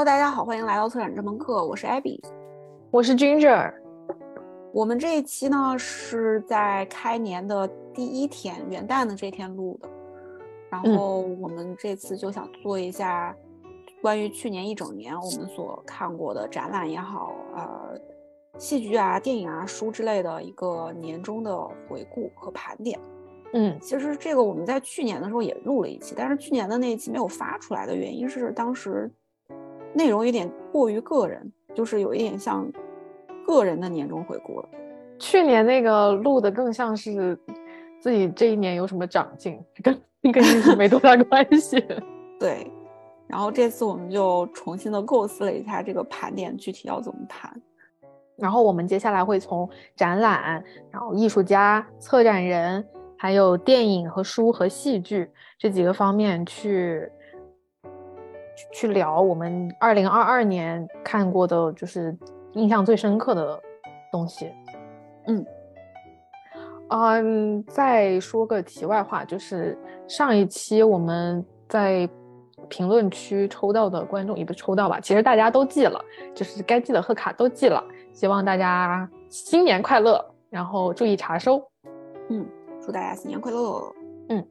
Hello，大家好，欢迎来到策展这门课，我是 Abby，我是 Ginger。我们这一期呢是在开年的第一天，元旦的这天录的。然后我们这次就想做一下关于去年一整年我们所看过的展览也好，呃，戏剧啊、电影啊、书之类的一个年终的回顾和盘点。嗯，其实这个我们在去年的时候也录了一期，但是去年的那一期没有发出来的原因是当时内容有点过于个人，就是有一点像个人的年终回顾了。去年那个录的更像是自己这一年有什么长进，跟跟意思没多大关系。对，然后这次我们就重新的构思了一下这个盘点具体要怎么盘。然后我们接下来会从展览，然后艺术家、策展人。还有电影和书和戏剧这几个方面去去聊我们二零二二年看过的，就是印象最深刻的东西。嗯，嗯，再说个题外话，就是上一期我们在评论区抽到的观众也不抽到吧，其实大家都寄了，就是该寄的贺卡都寄了，希望大家新年快乐，然后注意查收。嗯。祝大家新年快乐！嗯，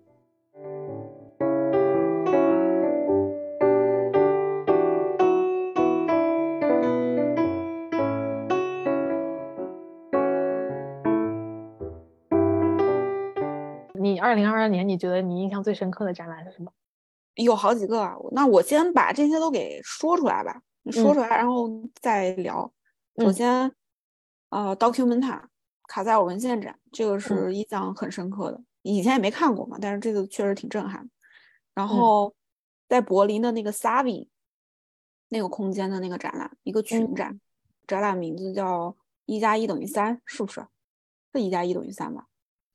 二零二二年你觉得你印象最深刻的展览是什么？有好几个，那我先把这些都给说出来吧，说出来然后再聊。首先，呃，Documenta。卡塞尔文献展，这个是印象很深刻的，以前也没看过嘛，但是这个确实挺震撼。然后在柏林的那个 Savi 那个空间的那个展览，一个群展，展览名字叫“一加一等于三”，是不是？是一加一等于三吧？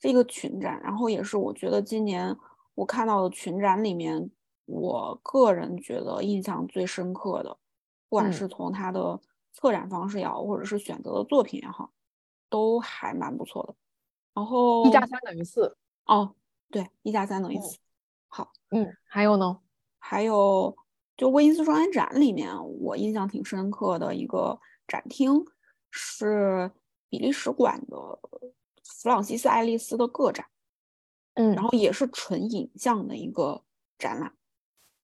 是一个群展，然后也是我觉得今年我看到的群展里面，我个人觉得印象最深刻的，不管是从它的策展方式也好，或者是选择的作品也好。都还蛮不错的，然后一加三等于四哦，对，一加三等于四。好，嗯，还有呢？还有就威尼斯双年展里面，我印象挺深刻的一个展厅是比利时馆的弗朗西斯爱丽丝的个展，嗯，然后也是纯影像的一个展览，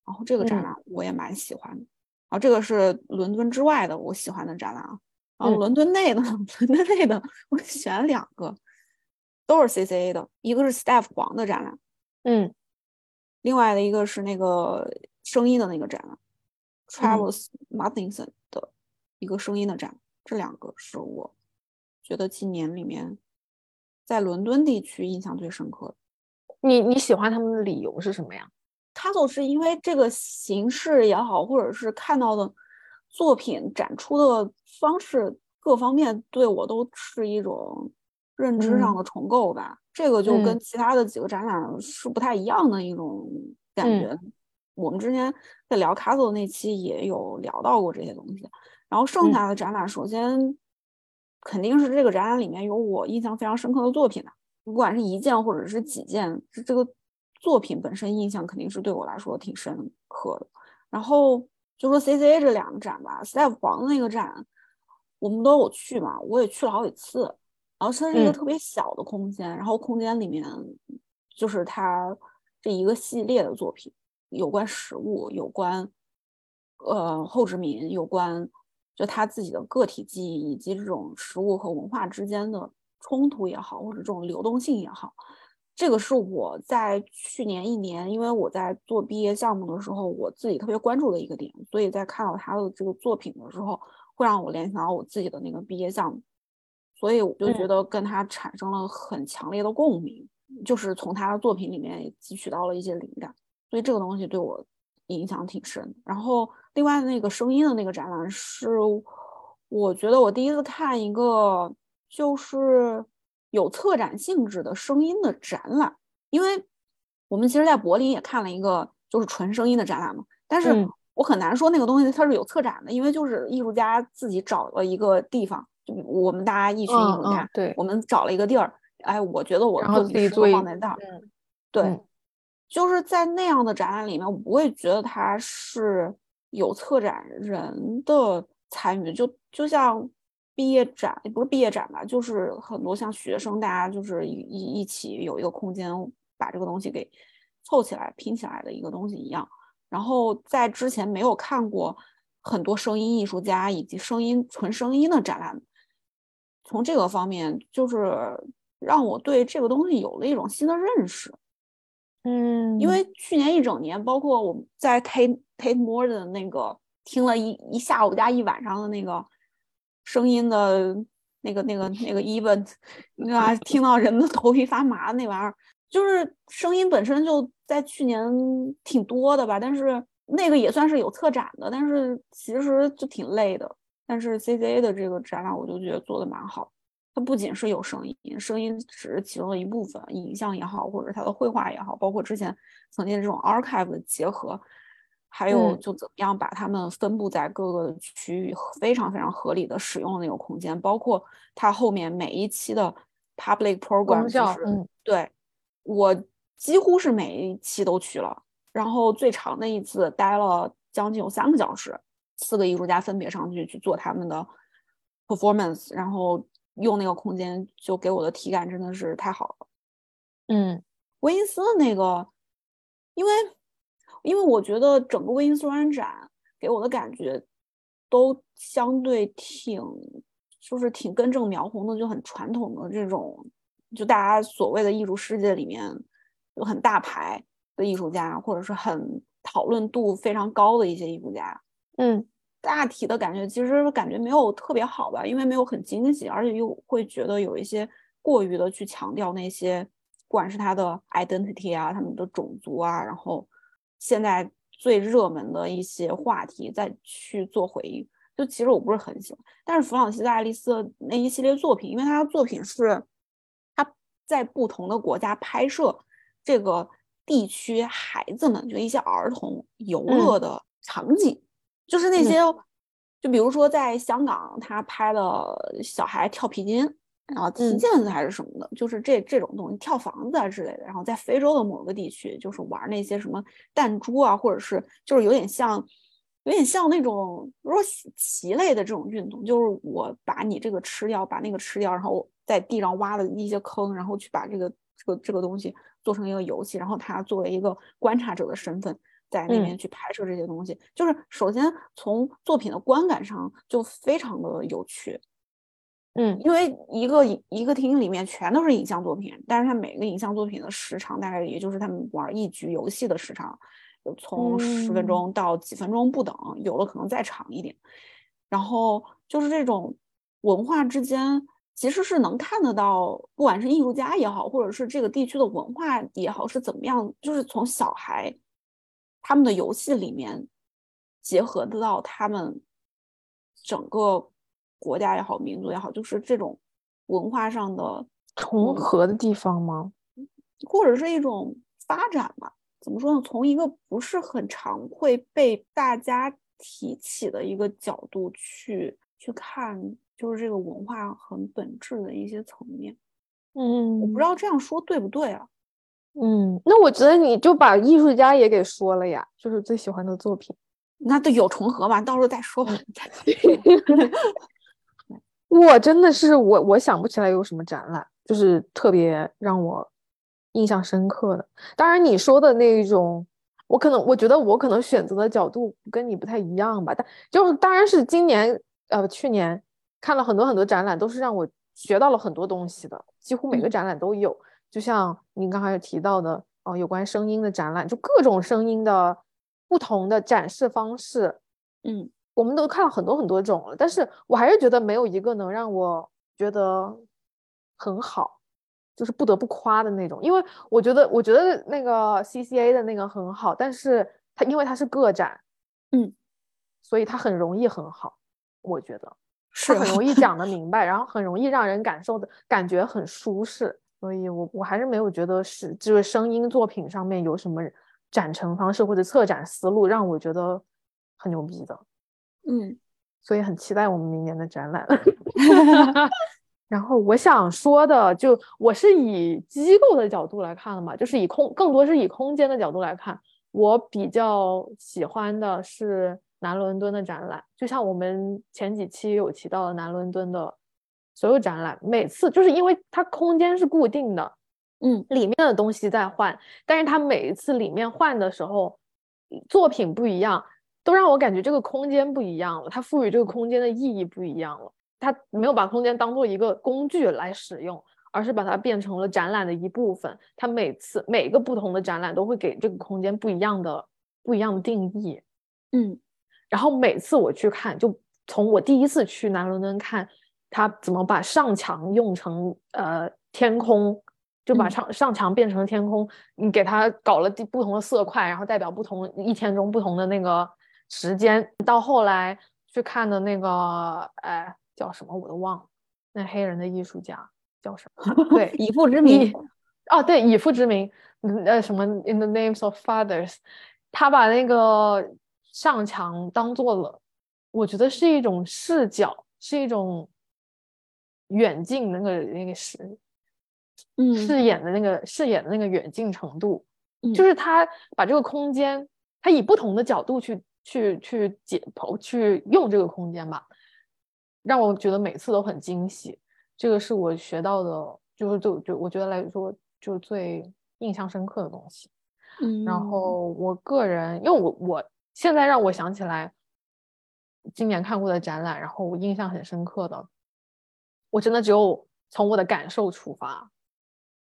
然后这个展览我也蛮喜欢的，然后这个是伦敦之外的我喜欢的展览啊。然后，伦敦内的，伦敦内的，我选了两个，都是 CCA 的，一个是 Staff 黄的展览，嗯，另外的一个是那个声音的那个展览，Travis Martinson 的一个声音的展，这两个是我觉得今年里面在伦敦地区印象最深刻的。你你喜欢他们的理由是什么呀？他就是因为这个形式也好，或者是看到的。作品展出的方式各方面对我都是一种认知上的重构吧，这个就跟其他的几个展览是不太一样的一种感觉。我们之前在聊卡索那期也有聊到过这些东西，然后剩下的展览，首先肯定是这个展览里面有我印象非常深刻的作品的，不管是一件或者是几件，这这个作品本身印象肯定是对我来说挺深刻的，然后。就说 C C A 这两个展吧，Step 黄的那个展，我们都有去嘛，我也去了好几次。然后它是一个特别小的空间，然后空间里面就是它这一个系列的作品，有关食物，有关呃后殖民，有关就他自己的个体记忆，以及这种食物和文化之间的冲突也好，或者这种流动性也好。这个是我在去年一年，因为我在做毕业项目的时候，我自己特别关注的一个点，所以在看到他的这个作品的时候，会让我联想到我自己的那个毕业项目，所以我就觉得跟他产生了很强烈的共鸣，就是从他的作品里面也汲取到了一些灵感，所以这个东西对我影响挺深。然后另外那个声音的那个展览是，我觉得我第一次看一个就是。有策展性质的声音的展览，因为我们其实，在柏林也看了一个就是纯声音的展览嘛。但是我很难说那个东西它是有策展的，因为就是艺术家自己找了一个地方，就我们大家一群艺术家，对，我们找了一个地儿。哎，我觉得我自己做放在那儿，对，就是在那样的展览里面，我不会觉得它是有策展人的参与，就就像毕业展，也不是毕业展吧，就是很多像学生，大家就是一一起有一个空间，把这个东西给凑起来拼起来的一个东西一样。然后在之前没有看过很多声音艺术家以及声音纯声音的展览，从这个方面就是让我对这个东西有了一种新的认识。嗯，因为去年一整年，包括我们在 Tate Tate More 的那个听了一一下午加一晚上的那个声音的那个那个那个 event，对吧？听到人的头皮发麻那玩意儿，就是声音本身就在去年挺多的吧，但是那个也算是有策展的，但是其实就挺累的。但是 CCA 的这个展览，我就觉得做的蛮好。它不仅是有声音，声音只是其中的一部分，影像也好，或者它的绘画也好，包括之前曾经这种 archive 的结合，还有就怎么样把它们分布在各个区域，非常非常合理的使用那个空间，包括它后面每一期的 public program，就是对我几乎是每一期都去了，然后最长的一次待了将近有三个小时，四个艺术家分别上去去做他们的 performance，然后。用那个空间就给我的体感真的是太好了，嗯，威尼斯的那个，因为因为我觉得整个威尼斯双年展给我的感觉都相对挺就是挺根正苗红的，就很传统的这种，就大家所谓的艺术世界里面有很大牌的艺术家，或者是很讨论度非常高的一些艺术家，嗯。大体的感觉其实感觉没有特别好吧，因为没有很惊喜，而且又会觉得有一些过于的去强调那些，不管是他的 identity 啊，他们的种族啊，然后现在最热门的一些话题再去做回应，就其实我不是很喜欢。但是弗朗西斯爱丽丝那一系列作品，因为他的作品是他在不同的国家拍摄这个地区孩子们就一些儿童游乐的场景。就是那些，就比如说在香港，他拍了小孩跳皮筋，然后踢毽子还是什么的，就是这这种东西，跳房子啊之类的。然后在非洲的某个地区，就是玩那些什么弹珠啊，或者是就是有点像，有点像那种如说棋类的这种运动，就是我把你这个吃掉，把那个吃掉，然后在地上挖了一些坑，然后去把这个这个这个东西做成一个游戏，然后他作为一个观察者的身份。在那边去拍摄这些东西，就是首先从作品的观感上就非常的有趣，嗯，因为一个一个厅里面全都是影像作品，但是它每个影像作品的时长大概也就是他们玩一局游戏的时长，从十分钟到几分钟不等，有的可能再长一点。然后就是这种文化之间其实是能看得到，不管是艺术家也好，或者是这个地区的文化也好，是怎么样，就是从小孩。他们的游戏里面结合得到他们整个国家也好，民族也好，就是这种文化上的重合的地方吗？或者是一种发展吧？怎么说呢？从一个不是很常会被大家提起的一个角度去去看，就是这个文化很本质的一些层面。嗯，我不知道这样说对不对啊？嗯，那我觉得你就把艺术家也给说了呀，就是最喜欢的作品，那都有重合嘛，到时候再说吧。我真的是我，我想不起来有什么展览，就是特别让我印象深刻的。当然你说的那一种，我可能我觉得我可能选择的角度跟你不太一样吧。但就当然是今年呃去年看了很多很多展览，都是让我学到了很多东西的，几乎每个展览都有。就像您刚才有提到的哦，有关声音的展览，就各种声音的不同的展示方式，嗯，我们都看了很多很多种了，但是我还是觉得没有一个能让我觉得很好，就是不得不夸的那种。因为我觉得，我觉得那个 CCA 的那个很好，但是它因为它是个展，嗯，所以它很容易很好，我觉得是很容易讲的 明白，然后很容易让人感受的感觉很舒适。所以，我我还是没有觉得是就是声音作品上面有什么展陈方式或者策展思路让我觉得很牛逼的。嗯，所以很期待我们明年的展览。然后我想说的，就我是以机构的角度来看的嘛，就是以空更多是以空间的角度来看，我比较喜欢的是南伦敦的展览，就像我们前几期有提到的南伦敦的所有展览，每次就是因为它空间是固定的，嗯，里面的东西在换，但是它每一次里面换的时候，作品不一样，都让我感觉这个空间不一样了，它赋予这个空间的意义不一样了，它没有把空间当做一个工具来使用。而是把它变成了展览的一部分。它每次每个不同的展览都会给这个空间不一样的不一样的定义。嗯，然后每次我去看，就从我第一次去南伦敦看，他怎么把上墙用成呃天空，就把上上墙变成天空。你给他搞了不同的色块，然后代表不同一天中不同的那个时间。到后来去看的那个，哎，叫什么我都忘了，那黑人的艺术家。叫什么？对，以父之名。哦，对，以父之名。呃，什么？In the names of fathers。他把那个上墙当做了，我觉得是一种视角，是一种远近那个那个视，嗯，视野的那个视野的那个远近程度。就是他把这个空间，他以不同的角度去去去解剖，去用这个空间吧，让我觉得每次都很惊喜。这个是我学到的，就是就就我觉得来说，就是最印象深刻的东西。嗯，然后我个人，因为我我现在让我想起来今年看过的展览，然后我印象很深刻的，我真的只有从我的感受出发。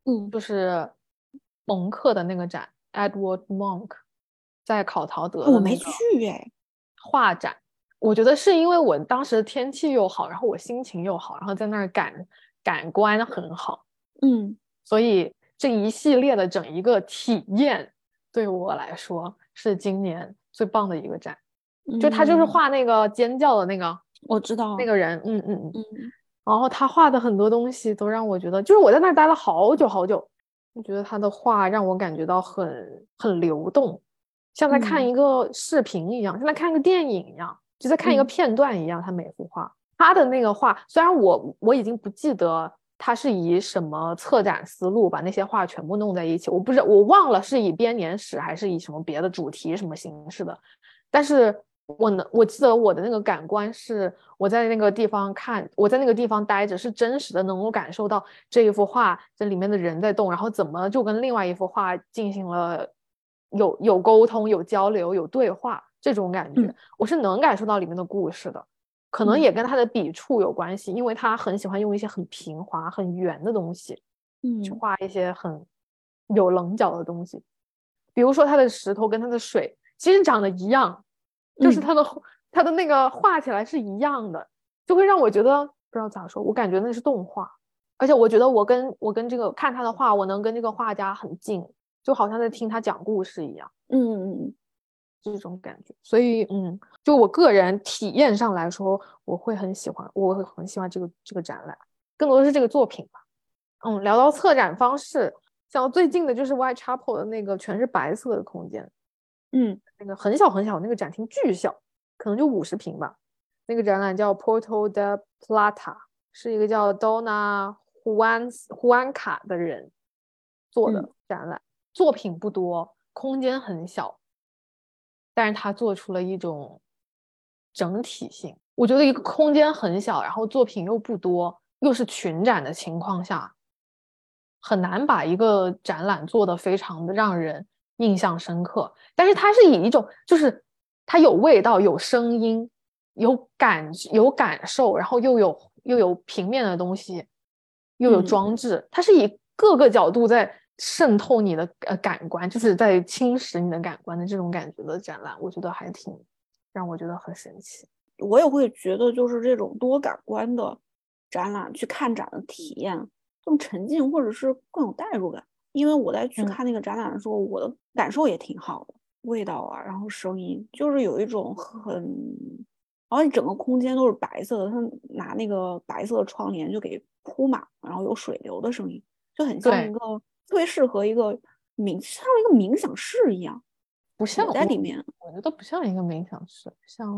嗯，就是蒙克的那个展，Edward Monk 在考陶德，我没去哎，画展。我觉得是因为我当时的天气又好，然后我心情又好，然后在那儿感感官很好，嗯，所以这一系列的整一个体验对我来说是今年最棒的一个展。就他就是画那个尖叫的那个，我知道那个人，嗯嗯嗯，然后他画的很多东西都让我觉得，就是我在那儿待了好久好久，我觉得他的画让我感觉到很很流动，像在看一个视频一样，像在看一个电影一样。就在看一个片段一样，他每幅画，他的那个画，虽然我我已经不记得他是以什么策展思路把那些画全部弄在一起，我不知道我忘了是以编年史还是以什么别的主题什么形式的，但是我能我记得我的那个感官是我在那个地方看，我在那个地方待着是真实的，能够感受到这一幅画这里面的人在动，然后怎么就跟另外一幅画进行了有有沟通、有交流、有对话。这种感觉，我是能感受到里面的故事的，可能也跟他的笔触有关系，因为他很喜欢用一些很平滑、很圆的东西，嗯，去画一些很有棱角的东西。比如说他的石头跟他的水其实长得一样，就是他的他的那个画起来是一样的，就会让我觉得不知道咋说，我感觉那是动画，而且我觉得我跟我跟这个看他的画，我能跟这个画家很近，就好像在听他讲故事一样。嗯嗯嗯。这种感觉，所以嗯，就我个人体验上来说，我会很喜欢，我会很喜欢这个这个展览，更多的是这个作品吧。嗯，聊到策展方式，像最近的就是 Whitechapel 的那个全是白色的空间，嗯，那个很小很小，那个展厅巨小，可能就五十平吧。那个展览叫 Portal de Plata，是一个叫 Donna Juan Juan 卡的人做的展览，作品不多，空间很小。但是他做出了一种整体性，我觉得一个空间很小，然后作品又不多，又是群展的情况下，很难把一个展览做得非常的让人印象深刻。但是它是以一种，就是它有味道、有声音、有感、有感受，然后又有又有平面的东西，又有装置，它是以各个角度在。渗透你的呃感官，就是在侵蚀你的感官的这种感觉的展览，我觉得还挺让我觉得很神奇。我也会觉得，就是这种多感官的展览，去看展的体验更沉浸，或者是更有代入感。因为我在去看那个展览的时候，我的感受也挺好的，味道啊，然后声音，就是有一种很，然后整个空间都是白色的，他拿那个白色的窗帘就给铺满，然后有水流的声音，就很像一个。特别适合一个冥，像一个冥想室一样，不像在里面，我觉得不像一个冥想室，像，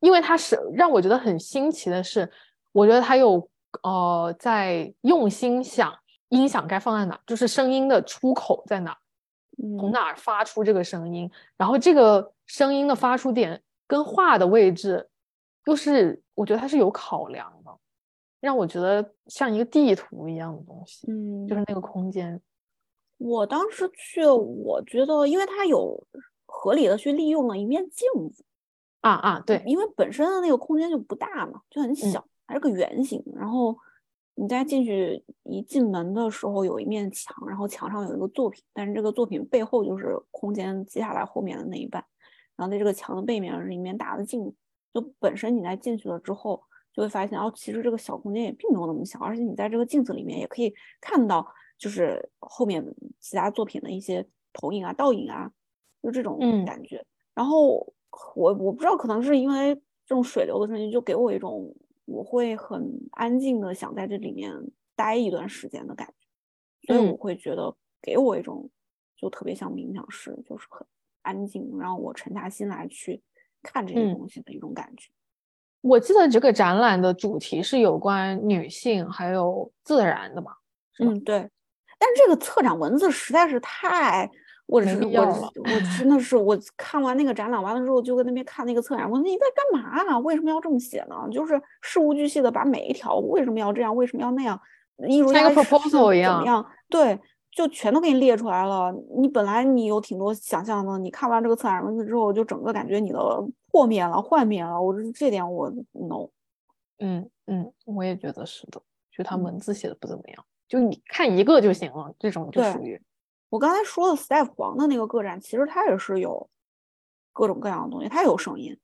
因为它是让我觉得很新奇的是，我觉得它有呃在用心想音响该放在哪，就是声音的出口在哪，从哪儿发出这个声音，然后这个声音的发出点跟画的位置，又是我觉得它是有考量的，让我觉得像一个地图一样的东西，嗯，就是那个空间。我当时去，我觉得，因为它有合理的去利用了一面镜子啊啊，对，因为本身的那个空间就不大嘛，就很小，还是个圆形。然后你在进去一进门的时候，有一面墙，然后墙上有一个作品，但是这个作品背后就是空间接下来后面的那一半。然后在这个墙的背面是一面大的镜子，就本身你在进去了之后，就会发现，哦，其实这个小空间也并没有那么小，而且你在这个镜子里面也可以看到。就是后面其他作品的一些投影啊、倒影啊，就这种感觉。然后我我不知道，可能是因为这种水流的声音，就给我一种我会很安静的想在这里面待一段时间的感觉，所以我会觉得给我一种就特别像冥想室，就是很安静，让我沉下心来去看这些东西的一种感觉。我记得这个展览的主题是有关女性还有自然的嘛？嗯，对。但这个策展文字实在是太，我是我我真的是我看完那个展览完了之后，就在那边看那个策展我说，你在干嘛？为什么要这么写呢？就是事无巨细的把每一条为什么要这样，为什么要那样，艺术家 proposal 一样怎么样？对，就全都给你列出来了。你本来你有挺多想象的，你看完这个策展文字之后，就整个感觉你的破灭了、幻灭了。我这这点我 no。嗯嗯，我也觉得是的，就他文字写的不怎么样。就你看一个就行了，这种就属于我刚才说的 Step 黄的那个个展，其实它也是有各种各样的东西，它有声音，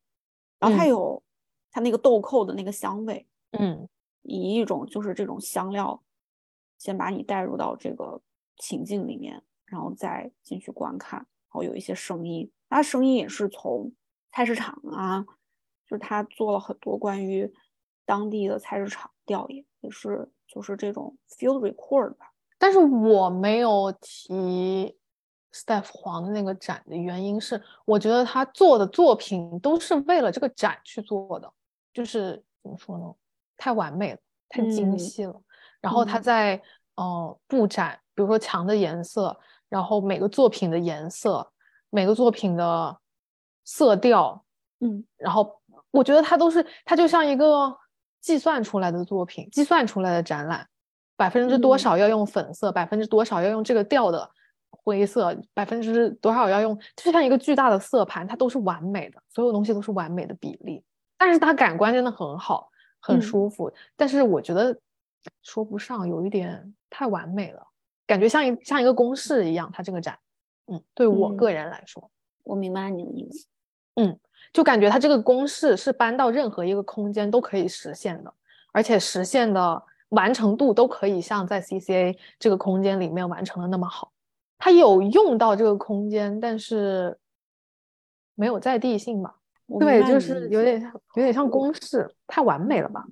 然后它有它那个豆蔻的那个香味，嗯，以一种就是这种香料先把你带入到这个情境里面，然后再进去观看，然后有一些声音，它声音也是从菜市场啊，就是他做了很多关于当地的菜市场调研，也是。就是这种 field record 吧，但是我没有提 Steph 黄的那个展的原因是，我觉得他做的作品都是为了这个展去做的，就是怎么说呢，太完美了，太精细了。然后他在呃布展，比如说墙的颜色，然后每个作品的颜色，每个作品的色调，嗯，然后我觉得他都是，他就像一个。计算出来的作品，计算出来的展览，百分之多少要用粉色，百分之多少要用这个调的灰色，百分之多少要用，就像一个巨大的色盘，它都是完美的，所有东西都是完美的比例。但是它感官真的很好，很舒服。但是我觉得说不上，有一点太完美了，感觉像一像一个公式一样。它这个展，嗯，对我个人来说，我明白你的意思，嗯。就感觉它这个公式是搬到任何一个空间都可以实现的，而且实现的完成度都可以像在 CCA 这个空间里面完成的那么好。它有用到这个空间，但是没有在地性吧？对，就是有点有点像公式，太完美了吧？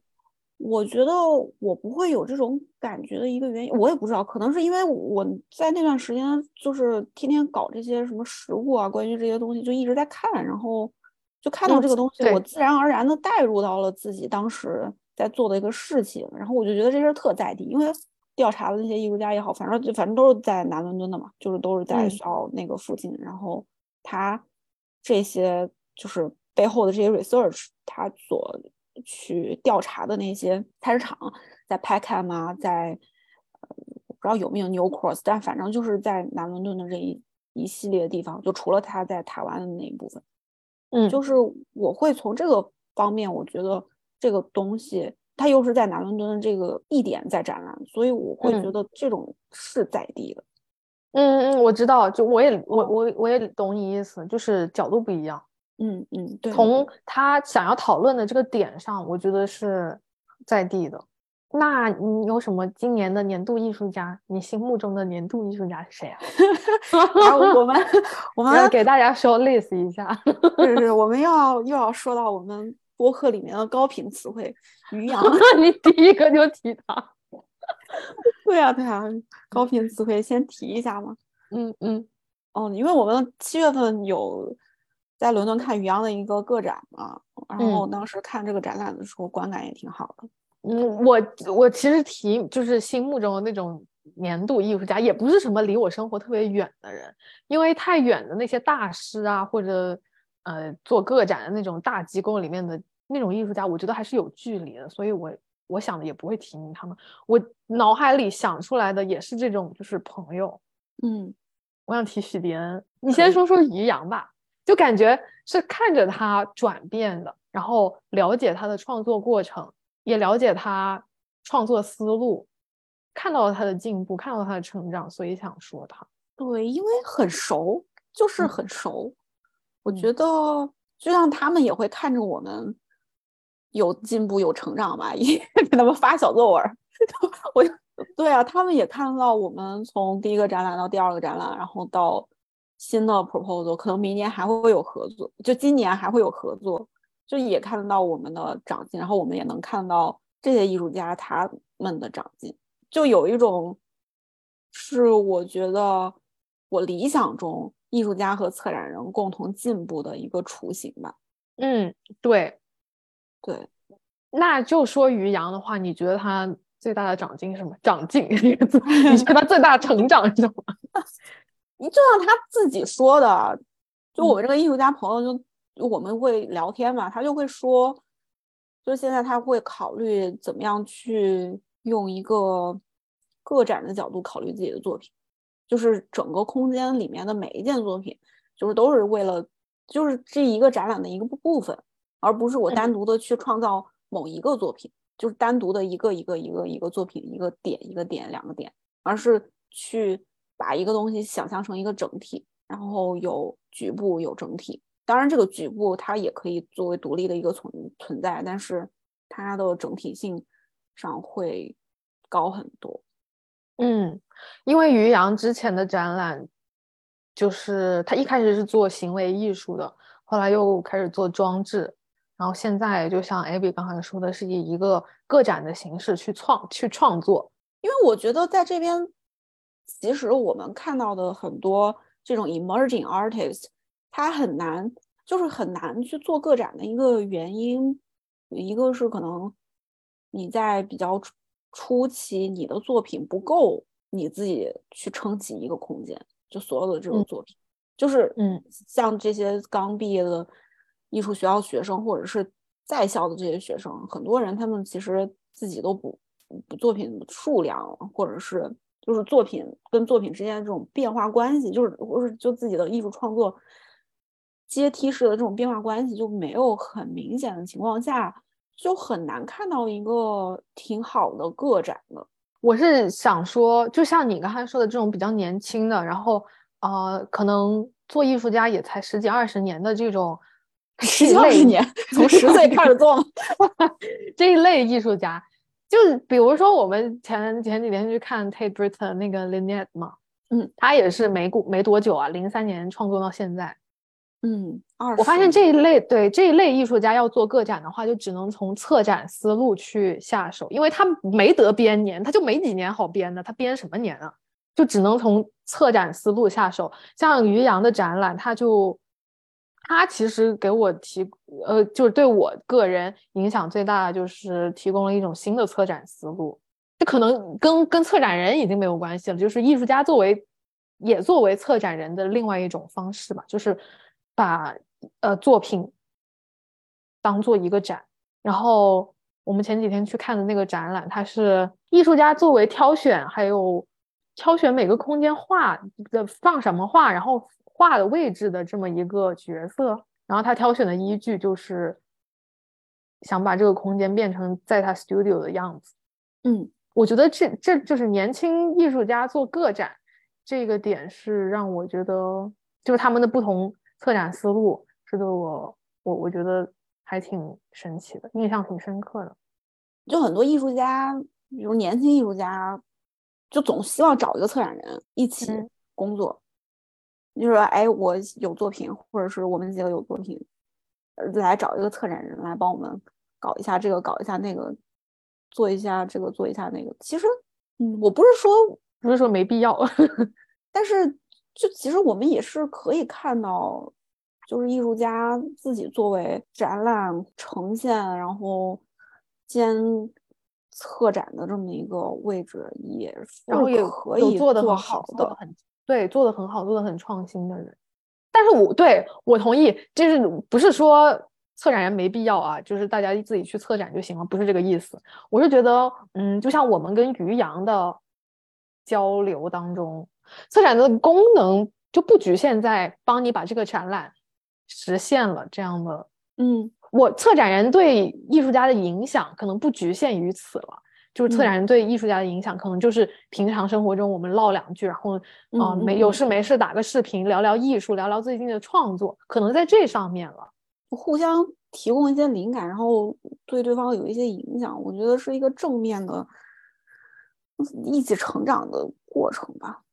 我觉得我不会有这种感觉的一个原因，我也不知道，可能是因为我在那段时间就是天天搞这些什么食物啊，关于这些东西就一直在看，然后。就看到这个东西，我自然而然的带入到了自己当时在做的一个事情，然后我就觉得这事儿特在地，因为调查的那些艺术家也好，反正就反正都是在南伦敦的嘛，就是都是在学校那个附近，然后他这些就是背后的这些 research，他所去调查的那些菜市场，在 Peckham 啊，在我不知道有没有 New Cross，但反正就是在南伦敦的这一一系列地方，就除了他在台湾的那一部分。嗯，就是我会从这个方面，我觉得这个东西它又是在南伦敦的这个地点在展览，所以我会觉得这种是在地的。嗯嗯，我知道，就我也我我我也懂你意思，就是角度不一样。嗯嗯，对。从他想要讨论的这个点上，我觉得是在地的。那你有什么今年的年度艺术家？你心目中的年度艺术家是谁啊？我们 我们要给大家说 list 一下，是是，我们要又要说到我们播客里面的高频词汇于洋，你第一个就提他。对呀对呀，高频词汇先提一下嘛。嗯嗯哦，因为我们七月份有在伦敦看于洋的一个个展嘛，然后当时看这个展览的时候观感也挺好的。嗯，我我其实提就是心目中的那种年度艺术家，也不是什么离我生活特别远的人，因为太远的那些大师啊，或者呃做个展的那种大机构里面的那种艺术家，我觉得还是有距离的，所以我我想的也不会提名他们。我脑海里想出来的也是这种，就是朋友。嗯，我想提许迪恩，你先说说于洋吧，就感觉是看着他转变的，然后了解他的创作过程，也了解他创作思路。看到了他的进步，看到了他的成长，所以想说他。对，因为很熟，就是很熟。我觉得，就像他们也会看着我们有进步、有成长吧，也给他们发小作文。我，对啊，他们也看到我们从第一个展览到第二个展览，然后到新的 proposal，可能明年还会有合作，就今年还会有合作，就也看得到我们的长进，然后我们也能看到这些艺术家他们的长进。就有一种，是我觉得我理想中艺术家和策展人共同进步的一个雏形吧。嗯，对，对。那就说于洋的话，你觉得他最大的长进是什么？长进这个字，你觉得他最大的成长是什么？你就像他自己说的，就我们这个艺术家朋友，就我们会聊天嘛，他就会说，就现在他会考虑怎么样去。用一个个展的角度考虑自己的作品，就是整个空间里面的每一件作品，就是都是为了，就是这一个展览的一个部分，而不是我单独的去创造某一个作品，就是单独的一个一个一个一个作品一个点一个点两个点，而是去把一个东西想象成一个整体，然后有局部有整体。当然，这个局部它也可以作为独立的一个存存在，但是它的整体性。上会高很多，嗯，因为于洋之前的展览，就是他一开始是做行为艺术的，后来又开始做装置，然后现在就像 Abby 刚才说的，是以一个个展的形式去创去创作。因为我觉得在这边，其实我们看到的很多这种 emerging artist，他很难，就是很难去做个展的一个原因，一个是可能。你在比较初期，你的作品不够你自己去撑起一个空间，就所有的这种作品，就是嗯，像这些刚毕业的艺术学校学生，或者是在校的这些学生，很多人他们其实自己都不不作品数量，或者是就是作品跟作品之间的这种变化关系，就是或者就自己的艺术创作阶梯式的这种变化关系就没有很明显的情况下。就很难看到一个挺好的个展的。我是想说，就像你刚才说的这种比较年轻的，然后呃，可能做艺术家也才十几二十年的这种，十几二十年，从十岁开始做 这一类艺术家，就比如说我们前前几天去看 Tate Britain 那个 Lynette 嘛，嗯，他也是没过没多久啊，零三年创作到现在。嗯，我发现这一类对这一类艺术家要做个展的话，就只能从策展思路去下手，因为他没得编年，他就没几年好编的，他编什么年啊？就只能从策展思路下手。像于洋的展览，他就他其实给我提呃，就是对我个人影响最大的就是提供了一种新的策展思路，这可能跟跟策展人已经没有关系了，就是艺术家作为也作为策展人的另外一种方式吧，就是。把呃作品当做一个展，然后我们前几天去看的那个展览，它是艺术家作为挑选，还有挑选每个空间画的放什么画，然后画的位置的这么一个角色。然后他挑选的依据就是想把这个空间变成在他 studio 的样子。嗯，我觉得这这就是年轻艺术家做个展这个点是让我觉得就是他们的不同。策展思路，这个我我我觉得还挺神奇的，印象挺深刻的。就很多艺术家，比如年轻艺术家，就总希望找一个策展人一起工作。就说，哎，我有作品，或者是我们几个有作品，来找一个策展人来帮我们搞一下这个，搞一下那个，做一下这个，做一下那个。其实，嗯，我不是说不是说没必要，但是。就其实我们也是可以看到，就是艺术家自己作为展览呈现，然后兼策展的这么一个位置，也然后也可以做的很好的，很对，做的很好，做的很创新的人。但但是我对我同意，就是不是说策展人没必要啊，就是大家自己去策展就行了，不是这个意思。我是觉得，嗯，就像我们跟于洋的交流当中，策展的功能就不局限在帮你把这个展览实现了这样的，嗯，我策展人对艺术家的影响可能不局限于此了。就是策展人对艺术家的影响，可能就是平常生活中我们唠两句，然后啊没有事没事打个视频，聊聊艺术，聊聊最近的创作，可能在这上面了，互相提供一些灵感，然后对对方有一些影响，我觉得是一个正面的，一起成长的过程吧。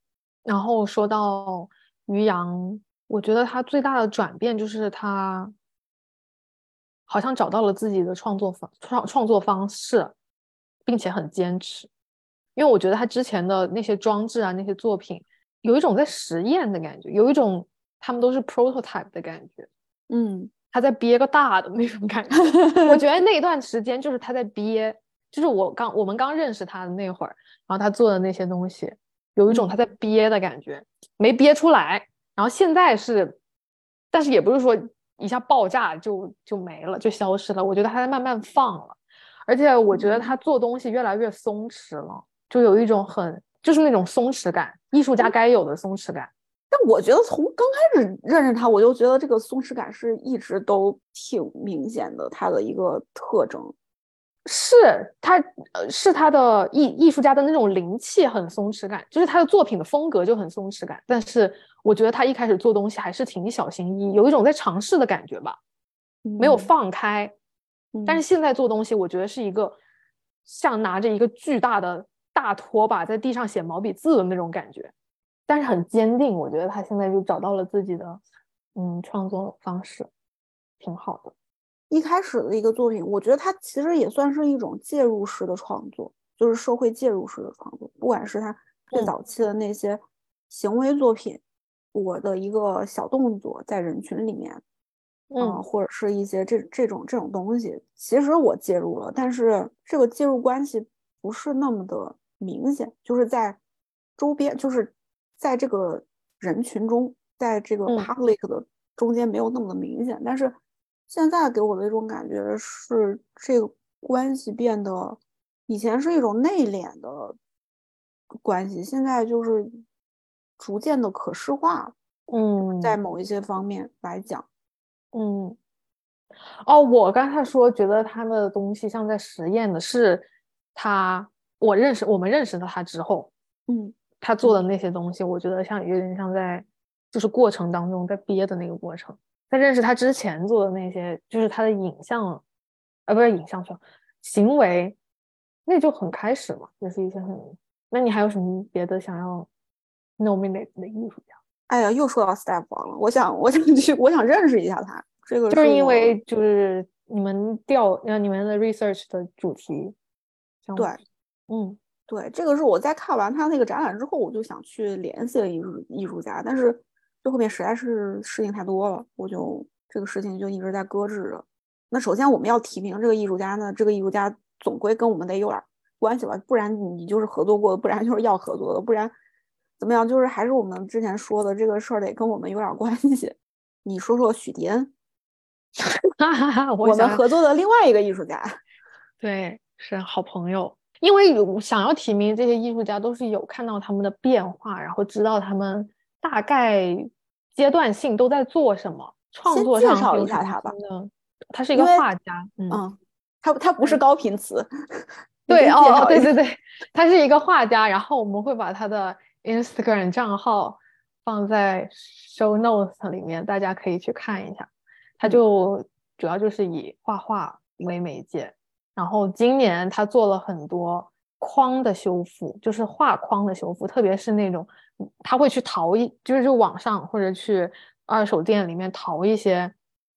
然后说到于洋，我觉得他最大的转变就是他好像找到了自己的创作方创创作方式。并且很坚持，因为我觉得他之前的那些装置啊，那些作品，有一种在实验的感觉，有一种他们都是 prototype 的感觉。嗯，他在憋个大的那种感觉。我觉得那一段时间就是他在憋，就是我刚我们刚认识他的那会儿，然后他做的那些东西，有一种他在憋的感觉，没憋出来。然后现在是，但是也不是说一下爆炸就就没了，就消失了。我觉得他在慢慢放了。而且我觉得他做东西越来越松弛了，就有一种很就是那种松弛感，艺术家该有的松弛感。但我觉得从刚开始认识他，我就觉得这个松弛感是一直都挺明显的，他的一个特征。是他，呃，是他的艺艺术家的那种灵气很松弛感，就是他的作品的风格就很松弛感。但是我觉得他一开始做东西还是挺小心翼翼，有一种在尝试的感觉吧，没有放开。但是现在做东西，我觉得是一个像拿着一个巨大的大拖把在地上写毛笔字的那种感觉，但是很坚定。我觉得他现在就找到了自己的嗯创作方式，挺好的。一开始的一个作品，我觉得它其实也算是一种介入式的创作，就是社会介入式的创作。不管是他最早期的那些行为作品，我的一个小动作在人群里面。嗯，或者是一些这这种这种东西，其实我介入了，但是这个介入关系不是那么的明显，就是在周边，就是在这个人群中，在这个 public 的中间没有那么的明显。但是现在给我的一种感觉是，这个关系变得以前是一种内敛的关系，现在就是逐渐的可视化。嗯，在某一些方面来讲。嗯，哦，我刚才说觉得他的东西像在实验的，是他我认识我们认识了他之后，嗯，他做的那些东西，我觉得像有点像在就是过程当中在憋的那个过程。在认识他之前做的那些，就是他的影像，呃，不是影像，说行为，那就很开始嘛，也是一些很。那你还有什么别的想要 nominate 的艺术家？哎呀，又说到 Step 王了。我想，我想去，我想认识一下他。这个就是因为就是你们调，呃，你们的 research 的主题。对，嗯，对，这个是我在看完他那个展览之后，我就想去联系了艺术艺术家，但是最后面实在是事情太多了，我就这个事情就一直在搁置着。那首先我们要提名这个艺术家呢，这个艺术家总归跟我们得有点关系吧，不然你就是合作过的，不然就是要合作的，不然。怎么样？就是还是我们之前说的这个事儿得跟我们有点关系。你说说许迪恩，我们合作的另外一个艺术家，对，是好朋友。因为想要提名这些艺术家，都是有看到他们的变化，然后知道他们大概阶段性都在做什么。创作上介绍一下他吧。他是一个画家，嗯，他他不是高频词。对哦，对对对，他是一个画家。然后我们会把他的。Instagram 账号放在 Show Notes 里面，大家可以去看一下。他就主要就是以画画为媒介，然后今年他做了很多框的修复，就是画框的修复，特别是那种他会去淘一，就是就网上或者去二手店里面淘一些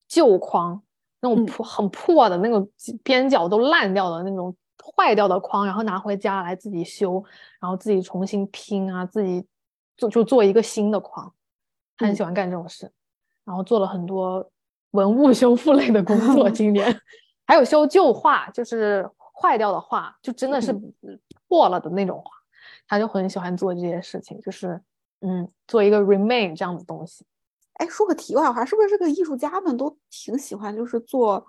旧框，那种破很破的那种边角都烂掉的那种。坏掉的框，然后拿回家来自己修，然后自己重新拼啊，自己做就做一个新的框。他很喜欢干这种事，然后做了很多文物修复类的工作。今年 还有修旧画，就是坏掉的画，就真的是破了的那种画，他就很喜欢做这些事情，就是嗯，做一个 remain 这样的东西。哎，说个题外话，是不是这个艺术家们都挺喜欢就是做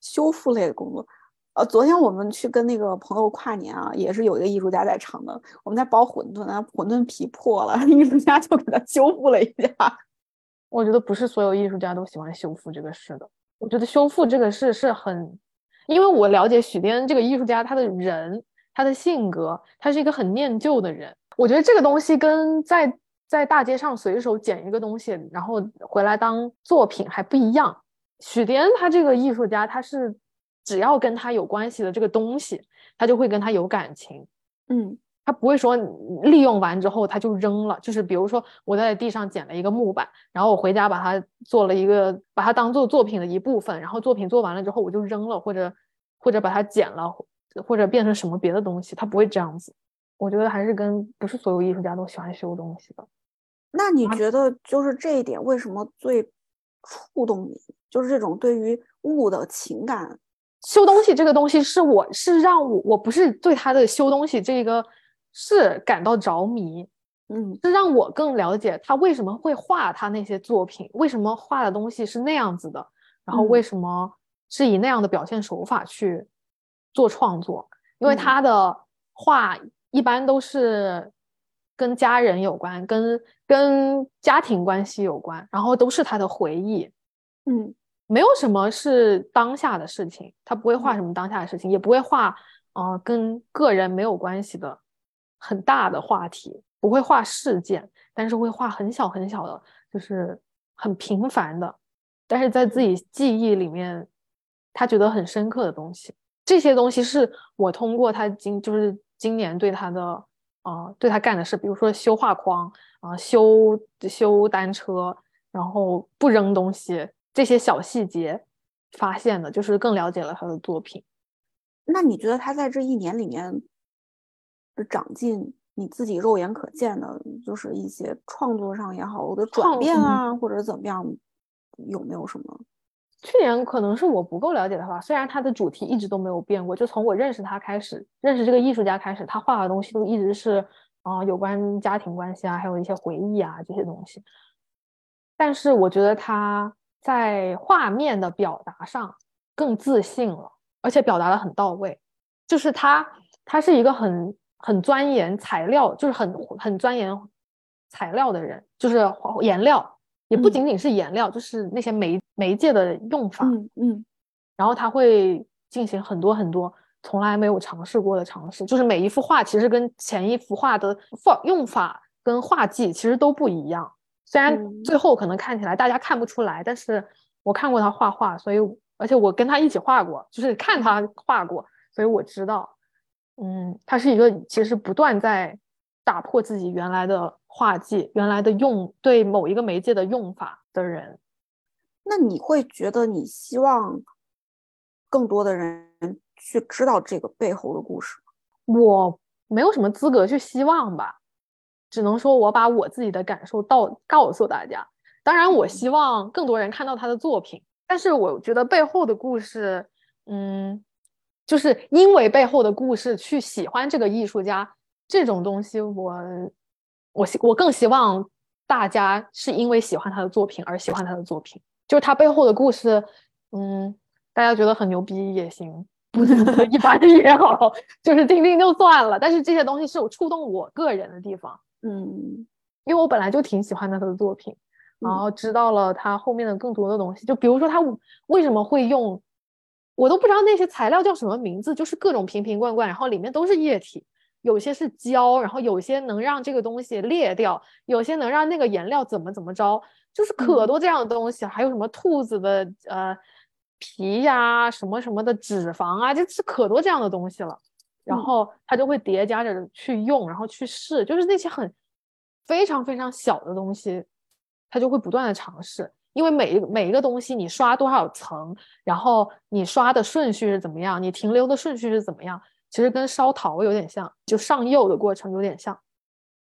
修复类的工作？呃，昨天我们去跟那个朋友跨年啊，也是有一个艺术家在场的。我们在包馄饨啊，馄饨皮破了，艺术家就给他修复了一下。我觉得不是所有艺术家都喜欢修复这个事的。我觉得修复这个事是很，因为我了解许滇这个艺术家，他的人，他的性格，他是一个很念旧的人。我觉得这个东西跟在在大街上随手捡一个东西，然后回来当作品还不一样。许滇他这个艺术家，他是。只要跟他有关系的这个东西，他就会跟他有感情。嗯，他不会说利用完之后他就扔了。就是比如说我在地上捡了一个木板，然后我回家把它做了一个，把它当做作品的一部分，然后作品做完了之后我就扔了，或者或者把它剪了，或者变成什么别的东西，他不会这样子。我觉得还是跟不是所有艺术家都喜欢修东西的。那你觉得就是这一点为什么最触动你？就是这种对于物的情感。修东西这个东西是我是让我我不是对他的修东西这个是感到着迷，嗯，是让我更了解他为什么会画他那些作品，为什么画的东西是那样子的，然后为什么是以那样的表现手法去做创作，因为他的画一般都是跟家人有关，跟跟家庭关系有关，然后都是他的回忆，嗯。没有什么是当下的事情，他不会画什么当下的事情，也不会画，呃，跟个人没有关系的很大的话题，不会画事件，但是会画很小很小的，就是很平凡的，但是在自己记忆里面，他觉得很深刻的东西。这些东西是我通过他今就是今年对他的，呃，对他干的事，比如说修画框，啊，修修单车，然后不扔东西。这些小细节发现的，就是更了解了他的作品。那你觉得他在这一年里面的长进，你自己肉眼可见的，就是一些创作上也好的转变啊，或者怎么样，有没有什么？去年可能是我不够了解他吧。虽然他的主题一直都没有变过，就从我认识他开始，认识这个艺术家开始，他画的东西都一直是啊，有关家庭关系啊，还有一些回忆啊这些东西。但是我觉得他。在画面的表达上更自信了，而且表达的很到位。就是他，他是一个很很钻研材料，就是很很钻研材料的人。就是颜料，也不仅仅是颜料，就是那些媒媒介的用法。嗯嗯。然后他会进行很多很多从来没有尝试过的尝试。就是每一幅画其实跟前一幅画的画用法跟画技其实都不一样。虽然最后可能看起来大家看不出来，但是我看过他画画，所以而且我跟他一起画过，就是看他画过，所以我知道，嗯，他是一个其实不断在打破自己原来的画技、原来的用对某一个媒介的用法的人。那你会觉得你希望更多的人去知道这个背后的故事吗？我没有什么资格去希望吧。只能说我把我自己的感受到告诉大家。当然，我希望更多人看到他的作品。但是，我觉得背后的故事，嗯，就是因为背后的故事去喜欢这个艺术家这种东西，我我希我更希望大家是因为喜欢他的作品而喜欢他的作品。就是他背后的故事，嗯，大家觉得很牛逼也行，不觉得一般也好，就是听听就算了。但是这些东西是有触动我个人的地方。嗯，因为我本来就挺喜欢他的作品，然后知道了他后面的更多的东西。就比如说他为什么会用，我都不知道那些材料叫什么名字，就是各种瓶瓶罐罐，然后里面都是液体，有些是胶，然后有些能让这个东西裂掉，有些能让那个颜料怎么怎么着，就是可多这样的东西。还有什么兔子的呃皮呀，什么什么的脂肪啊，就是可多这样的东西了。然后他就会叠加着去用，然后去试，就是那些很非常非常小的东西，他就会不断的尝试。因为每一每一个东西，你刷多少层，然后你刷的顺序是怎么样，你停留的顺序是怎么样，其实跟烧陶有点像，就上釉的过程有点像，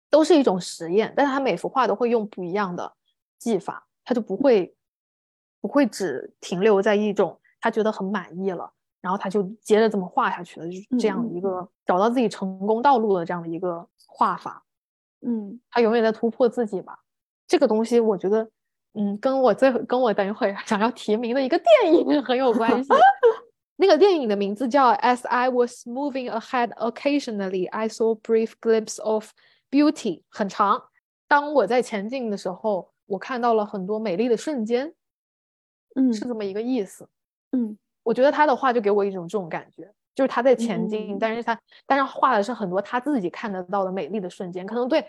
都是一种实验。但是他每幅画都会用不一样的技法，他就不会不会只停留在一种他觉得很满意了。然后他就接着这么画下去的，就是这样一个找到自己成功道路的这样的一个画法。嗯，他永远在突破自己吧。这个东西我觉得嗯，跟我最跟我等一会儿想要提名的一个电影很有关系。那个电影的名字叫《As I Was Moving Ahead, Occasionally I Saw Brief Glimpse of Beauty》，很长。当我在前进的时候，我看到了很多美丽的瞬间。嗯，是这么一个意思。嗯，我觉得他的话就给我一种这种感觉，就是他在前进，但是他但是画的是很多他自己看得到的美丽的瞬间。可能对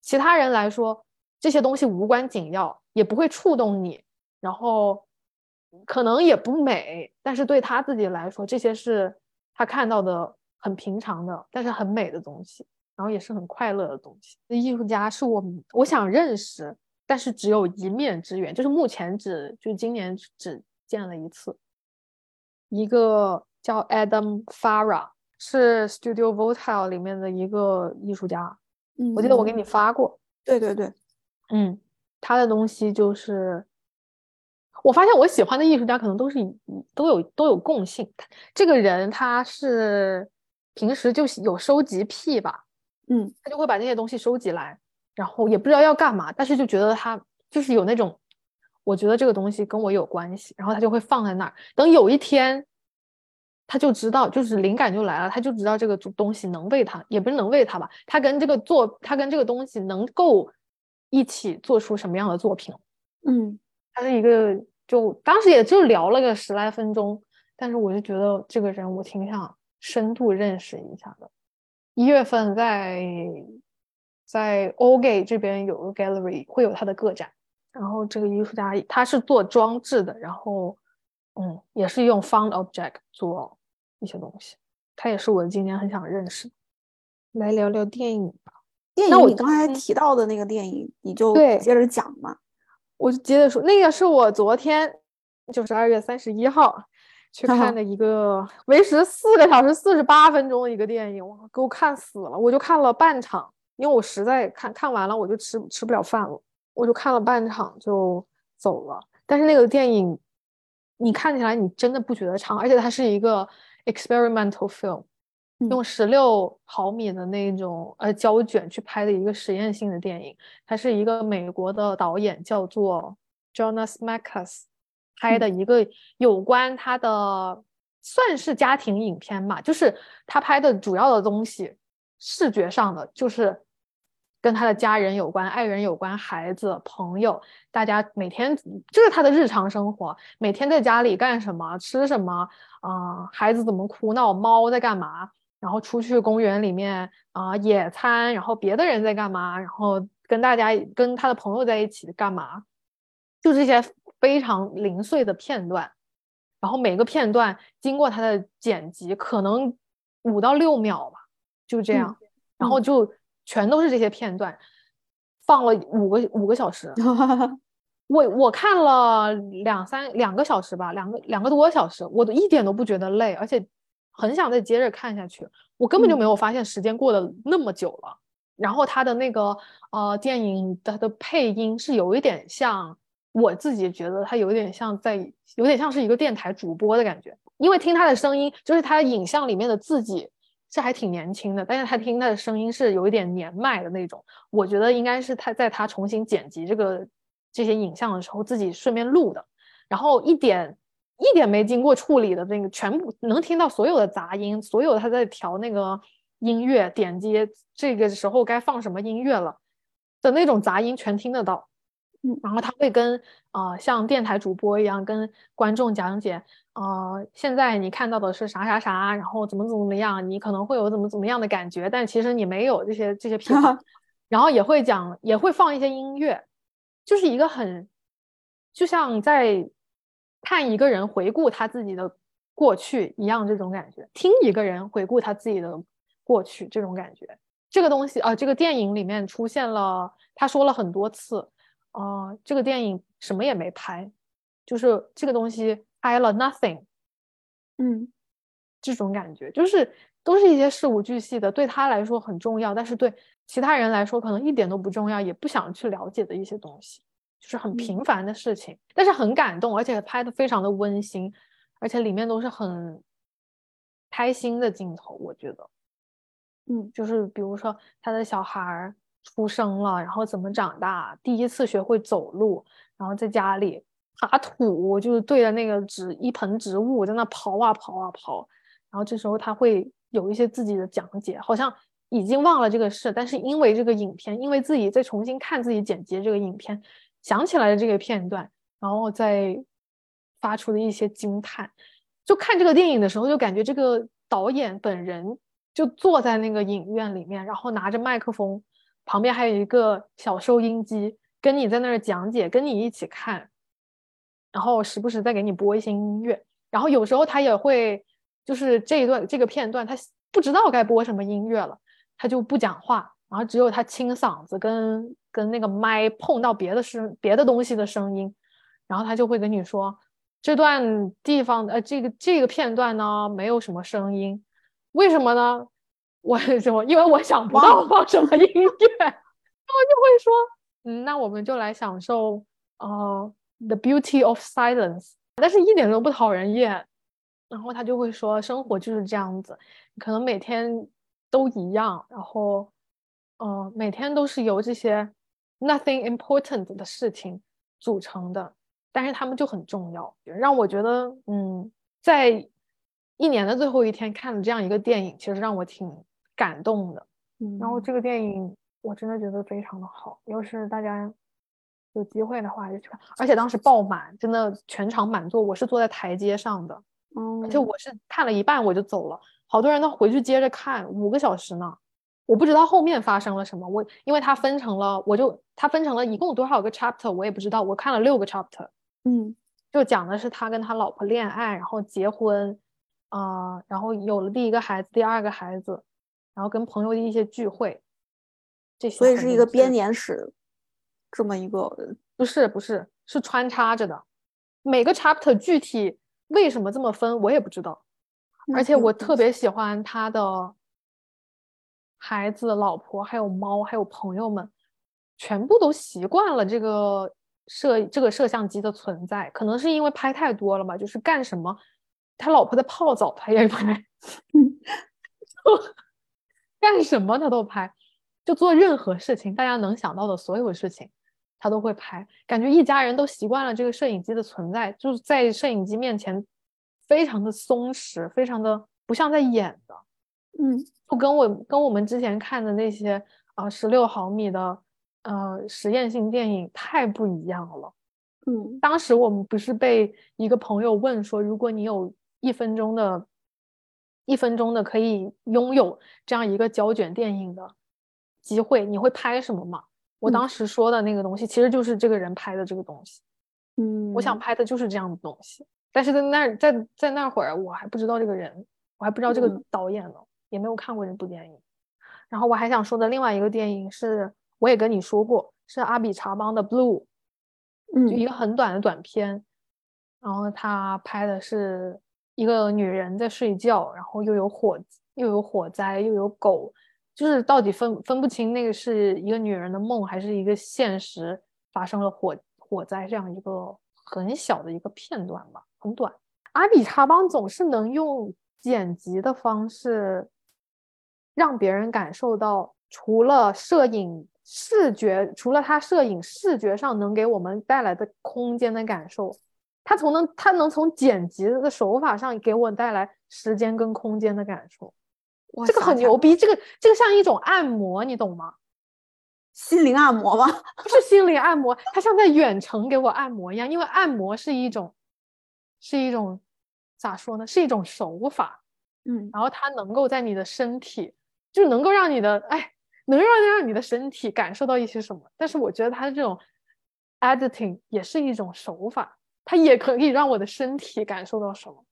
其他人来说，这些东西无关紧要，也不会触动你，然后。可能也不美，但是对他自己来说，这些是他看到的很平常的，但是很美的东西，然后也是很快乐的东西。艺术家是我我想认识，但是只有一面之缘，就是目前只就今年只见了一次。一个叫 Adam Farah，是 Studio Volatile 里面的一个艺术家。嗯，我记得我给你发过。对对对，嗯，他的东西就是。我发现我喜欢的艺术家可能都是都有都有共性。这个人他是平时就有收集癖吧，嗯，他就会把那些东西收集来，然后也不知道要干嘛，但是就觉得他就是有那种，我觉得这个东西跟我有关系，然后他就会放在那儿。等有一天，他就知道，就是灵感就来了，他就知道这个东西能为他，也不是能为他吧，他跟这个作，他跟这个东西能够一起做出什么样的作品？嗯，他是一个。就当时也就聊了个十来分钟，但是我就觉得这个人我挺想深度认识一下的。一月份在在 o g a 这边有个 gallery 会有他的个展，然后这个艺术家他是做装置的，然后嗯也是用 found object 做一些东西，他也是我今年很想认识。来聊聊电影吧，电影你刚才提到的那个电影，你就接着讲嘛。我就接着说，那个是我昨天，就是二月三十一号去看的 一个为时四个小时四十八分钟的一个电影，我给我看死了。我就看了半场，因为我实在看看完了我就吃吃不了饭了，我就看了半场就走了。但是那个电影，你看起来你真的不觉得长，而且它是一个 experimental film。用十六毫米的那种呃胶卷去拍的一个实验性的电影，它是一个美国的导演叫做 Jonas Mekas 拍的一个有关他的算是家庭影片吧，就是他拍的主要的东西，视觉上的就是跟他的家人有关、爱人有关、孩子、朋友，大家每天就是他的日常生活，每天在家里干什么、吃什么啊，孩子怎么哭闹，猫在干嘛。然后出去公园里面啊野餐，然后别的人在干嘛？然后跟大家跟他的朋友在一起干嘛？就这些非常零碎的片段，然后每个片段经过他的剪辑，可能五到六秒吧，就这样，然后就全都是这些片段，放了五个五个小时。我我看了两三两个小时吧，两个两个多小时，我都一点都不觉得累，而且。很想再接着看下去，我根本就没有发现时间过得那么久了。然后他的那个呃电影的的配音是有一点像，我自己觉得他有点像在，有点像是一个电台主播的感觉。因为听他的声音，就是他的影像里面的自己是还挺年轻的，但是他听他的声音是有一点年迈的那种。我觉得应该是他在他重新剪辑这个这些影像的时候自己顺便录的，然后一点。一点没经过处理的那个，全部能听到所有的杂音，所有他在调那个音乐，点击这个时候该放什么音乐了的那种杂音全听得到。嗯，然后他会跟啊像电台主播一样跟观众讲解，呃，现在你看到的是啥啥啥，然后怎么怎么怎么样，你可能会有怎么怎么样的感觉，但其实你没有这些这些批判。然后也会讲，也会放一些音乐，就是一个很就像在。看一个人回顾他自己的过去一样，这种感觉；听一个人回顾他自己的过去，这种感觉。这个东西啊，这个电影里面出现了，他说了很多次，啊，这个电影什么也没拍，就是这个东西拍了 nothing，嗯，这种感觉就是都是一些事无巨细的，对他来说很重要，但是对其他人来说可能一点都不重要，也不想去了解的一些东西。就是很平凡的事情，但是很感动，而且拍的非常的温馨，而且里面都是很开心的镜头。我觉得，嗯，就是比如说他的小孩儿出生了，然后怎么长大，第一次学会走路，然后在家里爬土，就是对着那个植一盆植物在那刨啊刨啊刨，然后这时候他会有一些自己的讲解，好像已经忘了这个事，但是因为这个影片，因为自己在重新看自己剪辑这个影片，想起来了这个片段，然后再发出的一些惊叹。就看这个电影的时候，就感觉这个导演本人就坐在那个影院里面，然后拿着麦克风，旁边还有一个小收音机，跟你在那儿讲解，跟你一起看，然后时不时再给你播一些音乐，然后有时候他也会，就是这一段这个片段，他不知道该播什么音乐了，他就不讲话，然后只有他清嗓子跟跟那个麦碰到别的声别的东西的声音，然后他就会跟你说。这段地方呃，这个这个片段呢，没有什么声音，为什么呢？我什么？因为我想不到放什么音乐，然后就会说，嗯，那我们就来享受呃，the beauty of silence，但是一点都不讨人厌。然后他就会说，生活就是这样子，可能每天都一样，然后，呃，每天都是由这些 nothing important 的事情组成的。但是他们就很重要，让我觉得，嗯，在一年的最后一天看了这样一个电影，其实让我挺感动的。嗯，然后这个电影我真的觉得非常的好，要是大家有机会的话就去看。而且当时爆满，真的全场满座，我是坐在台阶上的，嗯，而且我是看了一半我就走了，好多人都回去接着看，五个小时呢。我不知道后面发生了什么，我因为它分成了，我就它分成了一共多少个 chapter，我也不知道，我看了六个 chapter。嗯，就讲的是他跟他老婆恋爱，然后结婚，啊，然后有了第一个孩子，第二个孩子，然后跟朋友的一些聚会，这些。所以是一个编年史，这么一个不是不是是穿插着的，每个 chapter 具体为什么这么分我也不知道，而且我特别喜欢他的孩子、老婆，还有猫，还有朋友们，全部都习惯了这个。摄这个摄像机的存在，可能是因为拍太多了吧，就是干什么，他老婆在泡澡，他也拍，干什么他都拍，就做任何事情，大家能想到的所有事情，他都会拍。感觉一家人都习惯了这个摄影机的存在，就是在摄影机面前，非常的松弛，非常的不像在演的。嗯，就跟我跟我们之前看的那些啊十六毫米的。呃，实验性电影太不一样了。嗯，当时我们不是被一个朋友问说，如果你有一分钟的，一分钟的可以拥有这样一个胶卷电影的机会，你会拍什么吗？我当时说的那个东西，其实就是这个人拍的这个东西。嗯，我想拍的就是这样的东西。但是在那在在那会儿，我还不知道这个人，我还不知道这个导演呢，也没有看过这部电影。然后我还想说的另外一个电影是。我也跟你说过，是阿比查邦的《Blue》，嗯，就一个很短的短片，然后他拍的是一个女人在睡觉，然后又有火，又有火灾，又有狗，就是到底分分不清那个是一个女人的梦还是一个现实发生了火火灾这样一个很小的一个片段吧，很短。阿比查邦总是能用剪辑的方式让别人感受到，除了摄影。视觉除了它摄影视觉上能给我们带来的空间的感受，它从能它能从剪辑的手法上给我带来时间跟空间的感受，这个很牛逼，这个这个像一种按摩，你懂吗？心灵按摩吗？不是心灵按摩，它像在远程给我按摩一样，因为按摩是一种是一种咋说呢？是一种手法，嗯，然后它能够在你的身体，就能够让你的哎。能让让你的身体感受到一些什么？但是我觉得它的这种 editing 也是一种手法，它也可以让我的身体感受到什么。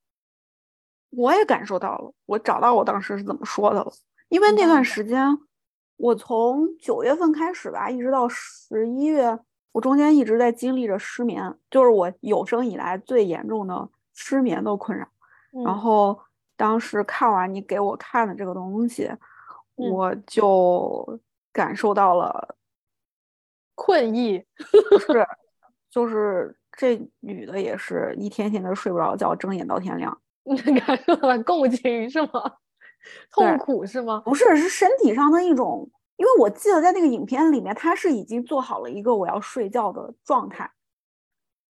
我也感受到了，我找到我当时是怎么说的了。因为那段时间，我从九月份开始吧，一直到十一月，我中间一直在经历着失眠，就是我有生以来最严重的失眠的困扰。然后当时看完你给我看的这个东西。我就感受到了困意，不是，就是这女的也是一天天的睡不着觉，睁眼到天亮。你感受到了共情是吗？痛苦是吗？不是，是身体上的一种因为我记得在那个影片里面，她是已经做好了一个我要睡觉的状态，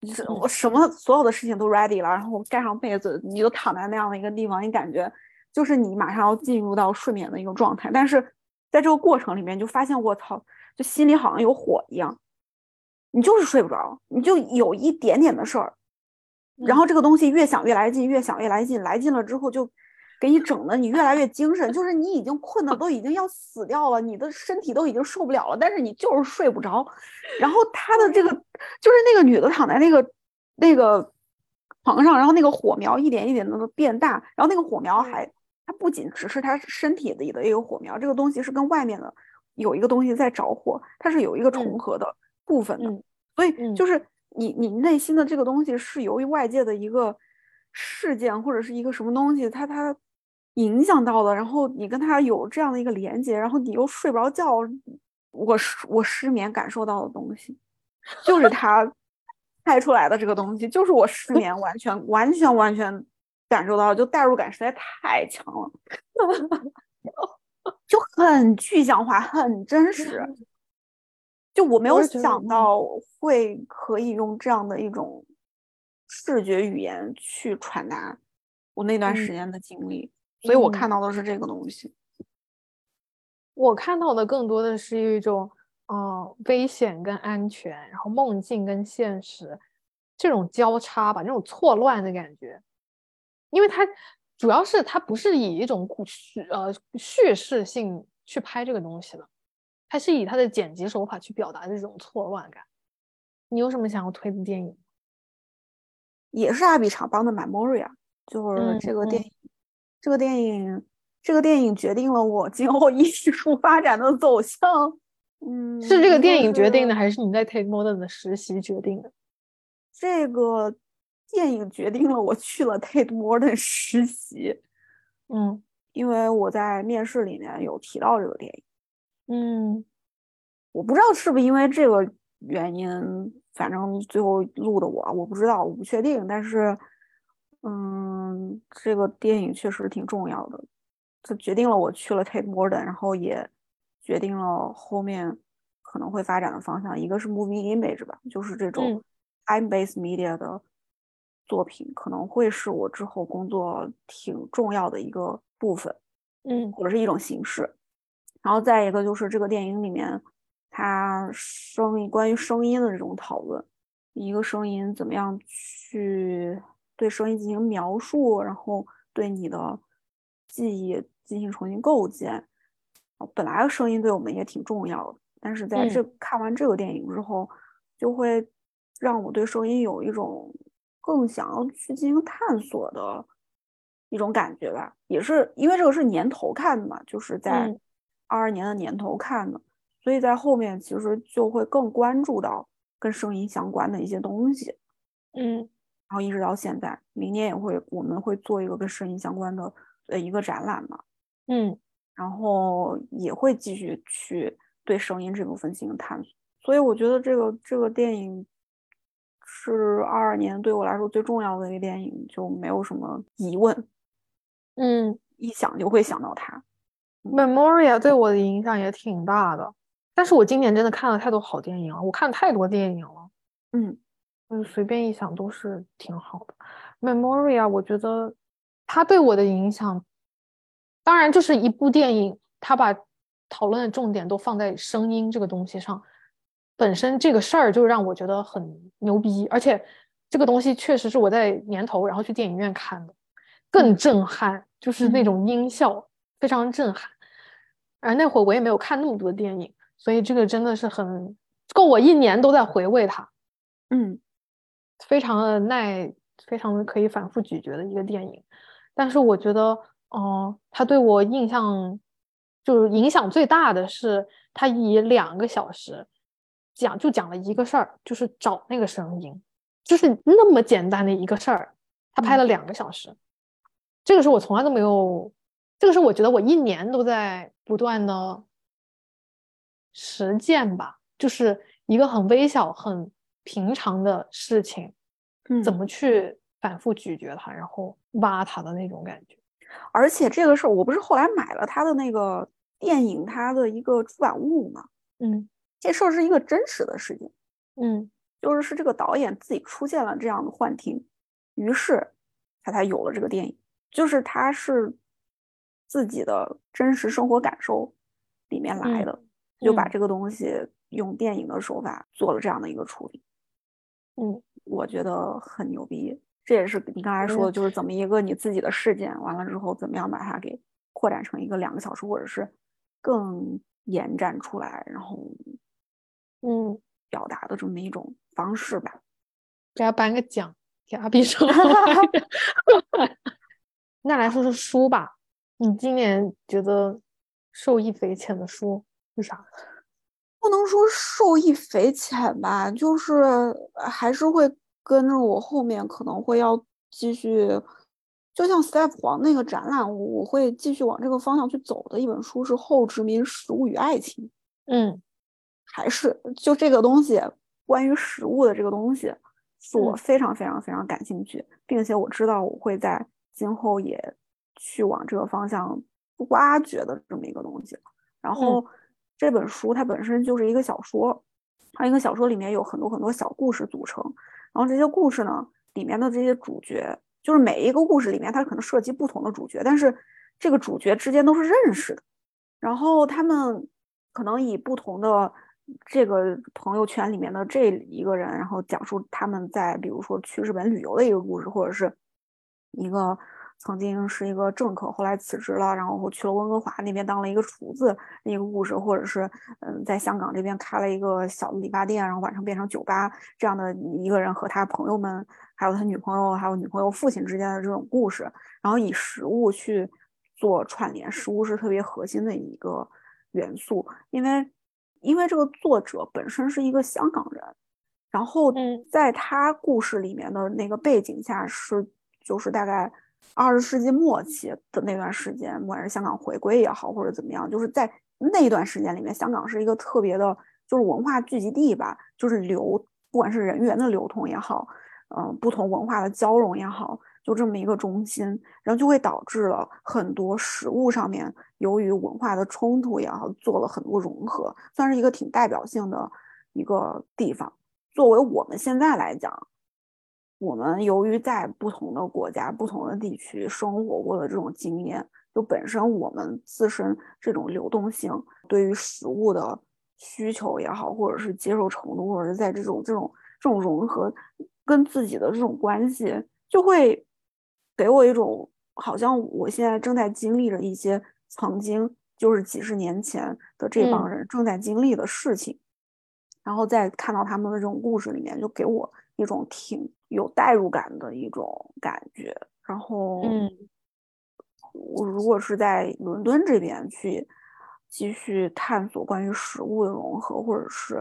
就是我什么所有的事情都 ready 了，然后我盖上被子，你就躺在那样的一个地方，你感觉就是你马上要进入到睡眠的一个状态。但是在这个过程里面，就发现我操，就心里好像有火一样，你就是睡不着，你就有一点点的事儿，然后这个东西越想越来劲，越想越来劲，来劲了之后就。给你整的，你越来越精神，就是你已经困的都已经要死掉了，你的身体都已经受不了了，但是你就是睡不着。然后他的这个就是那个女的躺在那个那个床上，然后那个火苗一点一点的变大，然后那个火苗还它不仅只是它身体里的一个火苗，这个东西是跟外面的有一个东西在着火，它是有一个重合的部分的，所以就是你你内心的这个东西是由于外界的一个事件或者是一个什么东西，它它。影响到了，然后你跟它有这样的一个连接，然后你又睡不着觉，我失我失眠感受到的东西，就是他拍出来的这个东西，就是我失眠完全完全完全感受到，就代入感实在太强了，就很具象化，很真实，就我没有想到会可以用这样的一种视觉语言去传达我那段时间的经历。所以我看到的是这个东西，我看到的更多的是一种，嗯，危险跟安全，然后梦境跟现实这种交叉吧，那种错乱的感觉。因为它主要是它不是以一种故事呃叙事性去拍这个东西的，它是以它的剪辑手法去表达这种错乱感。你有什么想要推的电影？也是阿比长邦的《Memoria》，就是这个电影。这个电影，这个电影决定了我今后艺术发展的走向。嗯，是这个电影决定的，还是你在 Take Modern 的实习决定的？这个电影决定了我去了 Tate Modern 实习。嗯，因为我在面试里面有提到这个电影。嗯，我不知道是不是因为这个原因，反正最后录的我，我不知道，我不确定，但是。嗯，这个电影确实挺重要的，它决定了我去了 Tate Modern，然后也决定了后面可能会发展的方向。一个是 Moving Image 吧，就是这种 time-based media 的作品，可能会是我之后工作挺重要的一个部分，嗯，或者是一种形式。然后再一个就是这个电影里面，它声音关于声音的这种讨论，一个声音怎么样去。对声音进行描述，然后对你的记忆进行重新构建。本来声音对我们也挺重要的，但是在这看完这个电影之后，就会让我对声音有一种更想要去进行探索的一种感觉吧。也是因为这个是年头看的嘛，就是在二二年的年头看的，所以在后面其实就会更关注到跟声音相关的一些东西。嗯。然后一直到现在，明年也会，我们会做一个跟声音相关的呃一个展览嘛，嗯，然后也会继续去对声音这部分进行探索。所以我觉得这个这个电影是二二年对我来说最重要的一个电影，就没有什么疑问。嗯，一想就会想到它。Memoria 对我的影响也挺大的，但是我今年真的看了太多好电影了，我看太多电影了。嗯。嗯，随便一想都是挺好的。Memoria，我觉得它对我的影响，当然就是一部电影，它把讨论的重点都放在声音这个东西上，本身这个事儿就让我觉得很牛逼。而且这个东西确实是我在年头然后去电影院看的，更震撼，就是那种音效非常震撼。而那会儿我也没有看那么多电影，所以这个真的是很够我一年都在回味它。嗯。非常的耐，非常的可以反复咀嚼的一个电影，但是我觉得，哦，它对我印象就是影响最大的是，它以两个小时讲就讲了一个事儿，就是找那个声音，就是那么简单的一个事儿，他拍了两个小时，这个是我从来都没有，这个是我觉得我一年都在不断的实践吧，就是一个很微小很。平常的事情，怎么去反复咀嚼它，然后挖它的那种感觉。而且这个事儿，我不是后来买了他的那个电影他的一个出版物嘛。嗯这事儿是一个真实的事情，嗯就是是这个导演自己出现了这样的幻听，于是他才有了这个电影。就是他是自己的真实生活感受里面来的，就把嗯这个东西用电影的手法做了这样的一个处理。嗯我觉得很牛逼。这也是你刚才说的，就是怎么一个你自己的事件，完了之后怎么样把它给扩展成一个两个小时，或者是更延展出来，然后嗯，表达的这么一种方式吧。给他颁个奖，给阿比说。那来说说书吧，你今年觉得受益匪浅的书是啥？不能说受益匪浅吧，就是呃还是会跟着我后面可能会要继续，就像 Step 黄那个展览，我我会继续往这个方向去走的一本书是《后殖民食物与爱情》。嗯还是就这个东西，关于食物的这个东西，是我嗯非常非常非常感兴趣，并且我知道我会在今后也去往这个方向挖掘的这么一个东西。然后这本书它本身就是一个小说，它一个小说里面有很多很多小故事组成，然后这些故事呢里面的这些主角，就是每一个故事里面它可能涉及不同的主角，但是这个主角之间都是认识的。然后他们可能以不同的这个朋友圈里面的这一个人，然后讲述他们在比如说去日本旅游的一个故事，或者是一个曾经是一个政客，后来辞职了，然后去了温哥华那边当了一个厨子一个故事，或者是嗯在香港这边开了一个小的理发店，然后晚上变成酒吧这样的一个人和他朋友们，还有他女朋友，还有女朋友父亲之间的这种故事，然后以食物去做串联，食物是特别核心的一个元素，因为因为这个作者本身是一个香港人，然后嗯。在他故事里面的那个背景下是就是大概二十世纪末期的那段时间，不管是香港回归也好，或者怎么样，就是在那一段时间里面，香港是一个特别的，就是文化聚集地吧，就是流，不管是人员的流通也好，嗯、不同文化的交融也好，就这么一个中心，然后就会导致了很多食物上面由于文化的冲突也好，做了很多融合，算是一个挺代表性的一个地方。作为我们现在来讲，我们由于在不同的国家、不同的地区生活过的这种经验，就本身我们自身这种流动性，对于食物的需求也好，或者是接受程度，或者是在这种这种这种融合跟自己的这种关系，就会给我一种好像我现在正在经历着一些曾经就是几十年前的这帮嗯人正在经历的事情。然后再看到他们的这种故事里面，就给我一种挺有代入感的一种感觉。然后，嗯我如果是在伦敦这边去继续探索关于食物的融合，或者是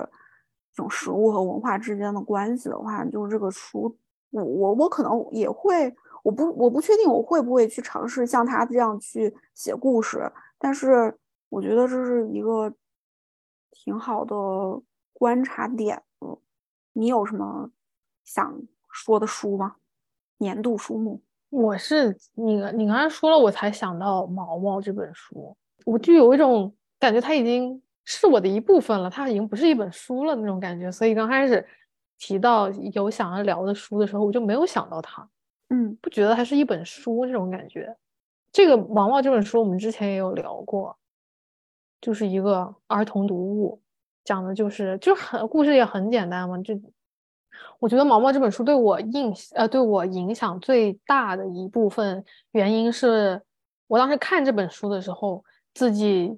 这种食物和文化之间的关系的话，就是这个书，我我我可能也会，我不我不确定我会不会去尝试像他这样去写故事，但是我觉得这是一个挺好的观察点。嗯，你有什么想说的书吗？年度书目？我是你你刚才说了，我才想到《毛毛》这本书，我就有一种感觉，它已经是我的一部分了，它已经不是一本书了那种感觉。所以刚开始提到有想要聊的书的时候，我就没有想到它，嗯。不觉得它是一本书这种感觉。这个《毛毛》这本书我们之前也有聊过，就是一个儿童读物，讲的就是就很故事也很简单嘛，就我觉得《毛毛》这本书对我印呃对我影响最大的一部分原因是，我当时看这本书的时候，自己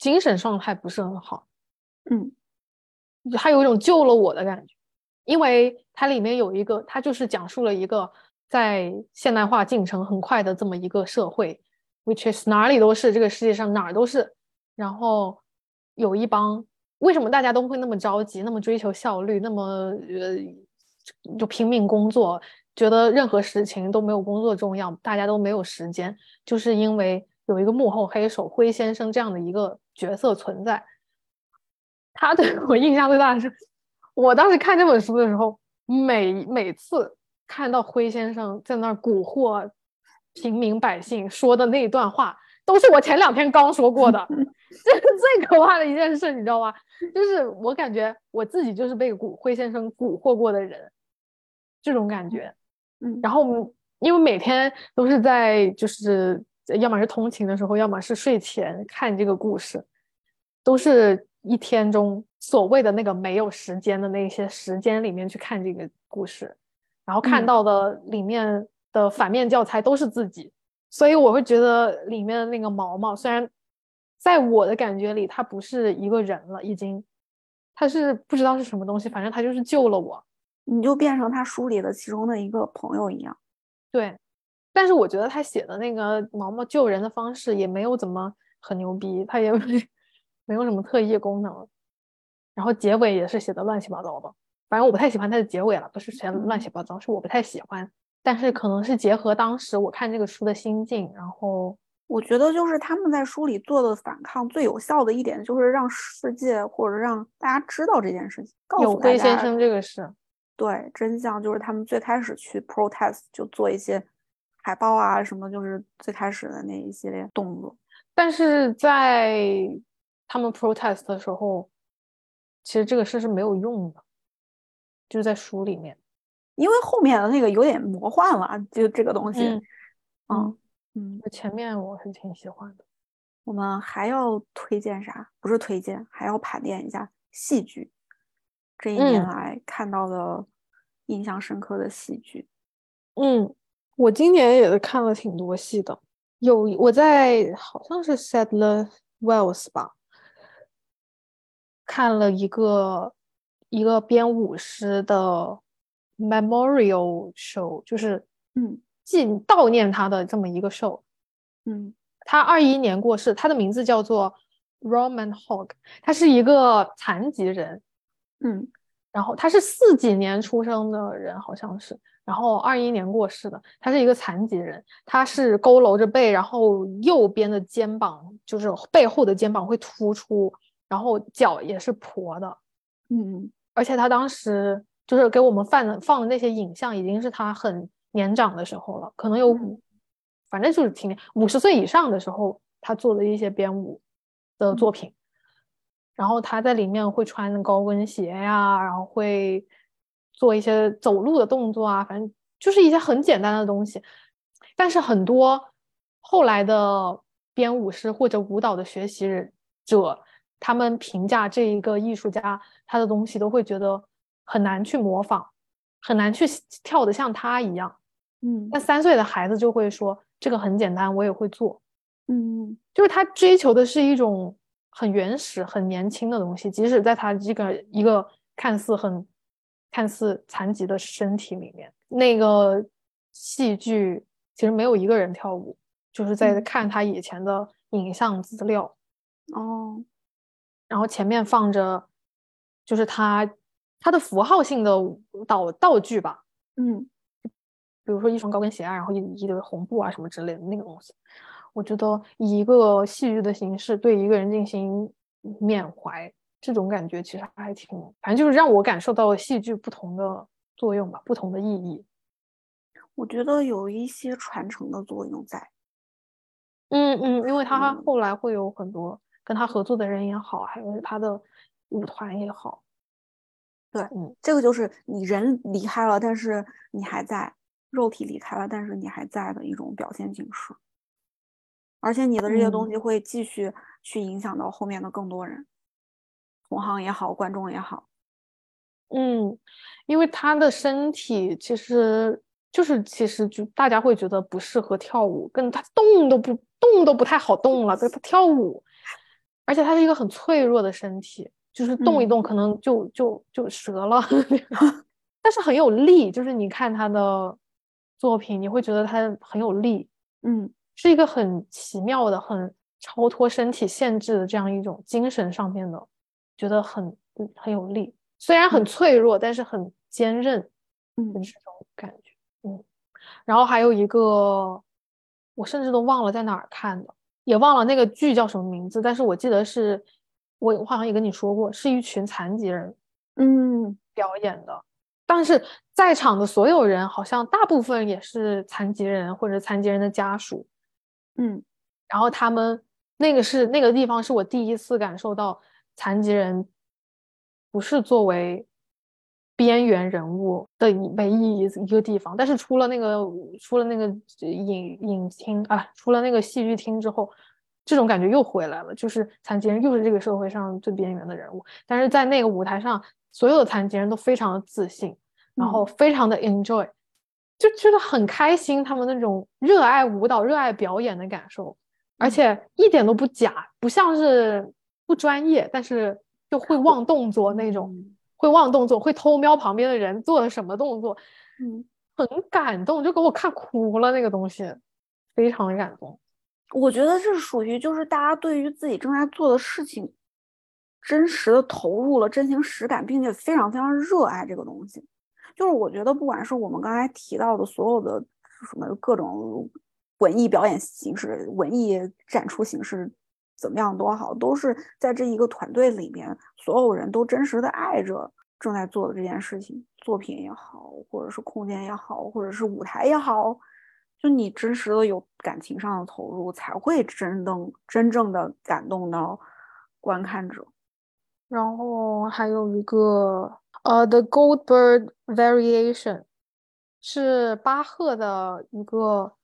精神状态不是很好，嗯。它有一种救了我的感觉，因为它里面有一个，它就是讲述了一个在现代化进程很快的这么一个社会，which is 哪里都是，这个世界上哪儿都是，然后有一帮。为什么大家都会那么着急，那么追求效率，那么呃就拼命工作，觉得任何事情都没有工作重要，大家都没有时间，就是因为有一个幕后黑手灰先生这样的一个角色存在。他对我印象最大的是，我当时看这本书的时候，每每次看到灰先生在那儿蛊惑平民百姓说的那段话，都是我前两天刚说过的 这是最可怕的一件事，你知道吗？就是我感觉我自己就是被蛊灰先生蛊惑过的人，这种感觉。嗯，然后因为每天都是在就是要么是通勤的时候，要么是睡前看这个故事，都是一天中所谓的那个没有时间的那些时间里面去看这个故事，然后看到的里面的反面教材都是自己。所以我会觉得里面的那个毛毛，虽然在我的感觉里，他不是一个人了，已经，他是不知道是什么东西，反正他就是救了我，你就变成他书里的其中的一个朋友一样。对，但是我觉得他写的那个毛毛救人的方式也没有怎么很牛逼，他也没 没有什么特异功能，然后结尾也是写的乱七八糟的，反正我不太喜欢它的结尾了，不是写乱七八糟，是我不太喜欢。但是可能是结合当时我看这个书的心境，然后我觉得就是他们在书里做的反抗最有效的一点，就是让世界或者让大家知道这件事情，告诉大家先生这个事，对真相就是他们最开始去 protest 就做一些海报啊什么，就是最开始的那一系列动作。但是在他们 protest 的时候，其实这个事是没有用的，就是在书里面。因为后面的那个有点魔幻了，就这个东西，嗯嗯，前面我是挺喜欢的。我们还要推荐啥？不是推荐，还要盘点一下戏剧。这一年来看到的印象深刻的戏剧。嗯，我今年也是看了挺多戏的。有我在好像是 Sadler Wells 吧，看了一个一个编舞师的。Memorial show 就是嗯，纪悼念他的这么一个 show。嗯，他二一年过世，他的名字叫做 Roman Hogg，他是一个残疾人。嗯，然后他是四几年出生的人，好像是，然后二一年过世的。他是一个残疾人，他是佝偻着背，然后右边的肩膀就是背后的肩膀会突出，然后脚也是跛的。嗯，而且他当时。就是给我们放的放的那些影像，已经是他很年长的时候了，可能有五，反正就是挺五十岁以上的时候，他做的一些编舞的作品。然后他在里面会穿高跟鞋呀，然后会做一些走路的动作啊，反正就是一些很简单的东西。但是很多后来的编舞师或者舞蹈的学习者，他们评价这一个艺术家他的东西，都会觉得。很难去模仿，很难去跳得像他一样。嗯，那三岁的孩子就会说这个很简单，我也会做。嗯，就是他追求的是一种很原始、很年轻的东西，即使在他这个一个看似很看似残疾的身体里面，那个戏剧其实没有一个人跳舞，就是在看他以前的影像资料。哦，然后前面放着，就是他。它的符号性的道道具吧，嗯，比如说一双高跟鞋啊，然后一一堆红布啊什么之类的那个东西，我觉得以一个戏剧的形式对一个人进行缅怀，这种感觉其实还挺，反正就是让我感受到戏剧不同的作用吧，不同的意义。我觉得有一些传承的作用在。嗯嗯，因为他后来会有很多跟他合作的人也好，还有他的舞团也好。对，嗯，这个就是你人离开了，但是你还在，肉体离开了，但是你还在的一种表现形式。而且你的这些东西会继续去影响到后面的更多人，同行也好，观众也好。嗯，因为他的身体其实就是，其实就大家会觉得不适合跳舞，跟他动都不动都不太好动了，他跳舞，而且他是一个很脆弱的身体。就是动一动，可能就就就折了，但是很有力。就是你看他的作品，你会觉得他很有力，嗯，是一个很奇妙的、很超脱身体限制的这样一种精神上面的，觉得很很有力。虽然很脆弱，但是很坚韧，嗯，这种感觉，嗯。然后还有一个，我甚至都忘了在哪儿看的，也忘了那个剧叫什么名字，但是我记得是。我我好像也跟你说过，是一群残疾人，嗯，表演的。但是在场的所有人，好像大部分也是残疾人或者残疾人的家属，嗯。然后他们那个是那个地方是我第一次感受到残疾人不是作为边缘人物的唯一一一个地方，但是出了那个出了那个影影厅啊，出了那个戏剧厅之后，这种感觉又回来了，就是残疾人又是这个社会上最边缘的人物，但是在那个舞台上，所有的残疾人都非常的自信，然后非常的 enjoy，就觉得很开心，他们那种热爱舞蹈、热爱表演的感受。而且一点都不假，不像是不专业，但是就会忘动作那种，会忘动作，会偷瞄旁边的人做的什么动作，嗯，很感动，就给我看哭了那个东西，非常的感动。我觉得这是属于就是大家对于自己正在做的事情，真实的投入了真情实感，并且非常非常热爱这个东西。就是我觉得不管是我们刚才提到的所有的什么各种。文艺表演形式、文艺展出形式怎么样多好，都是在这一个团队里面，所有人都真实的爱着正在做的这件事情，作品也好，或者是空间也好，或者是舞台也好，就你真实的有感情上的投入，才会真正真正的感动到观看者。然后还有一个呃，《The Goldberg Variation》是巴赫的一个。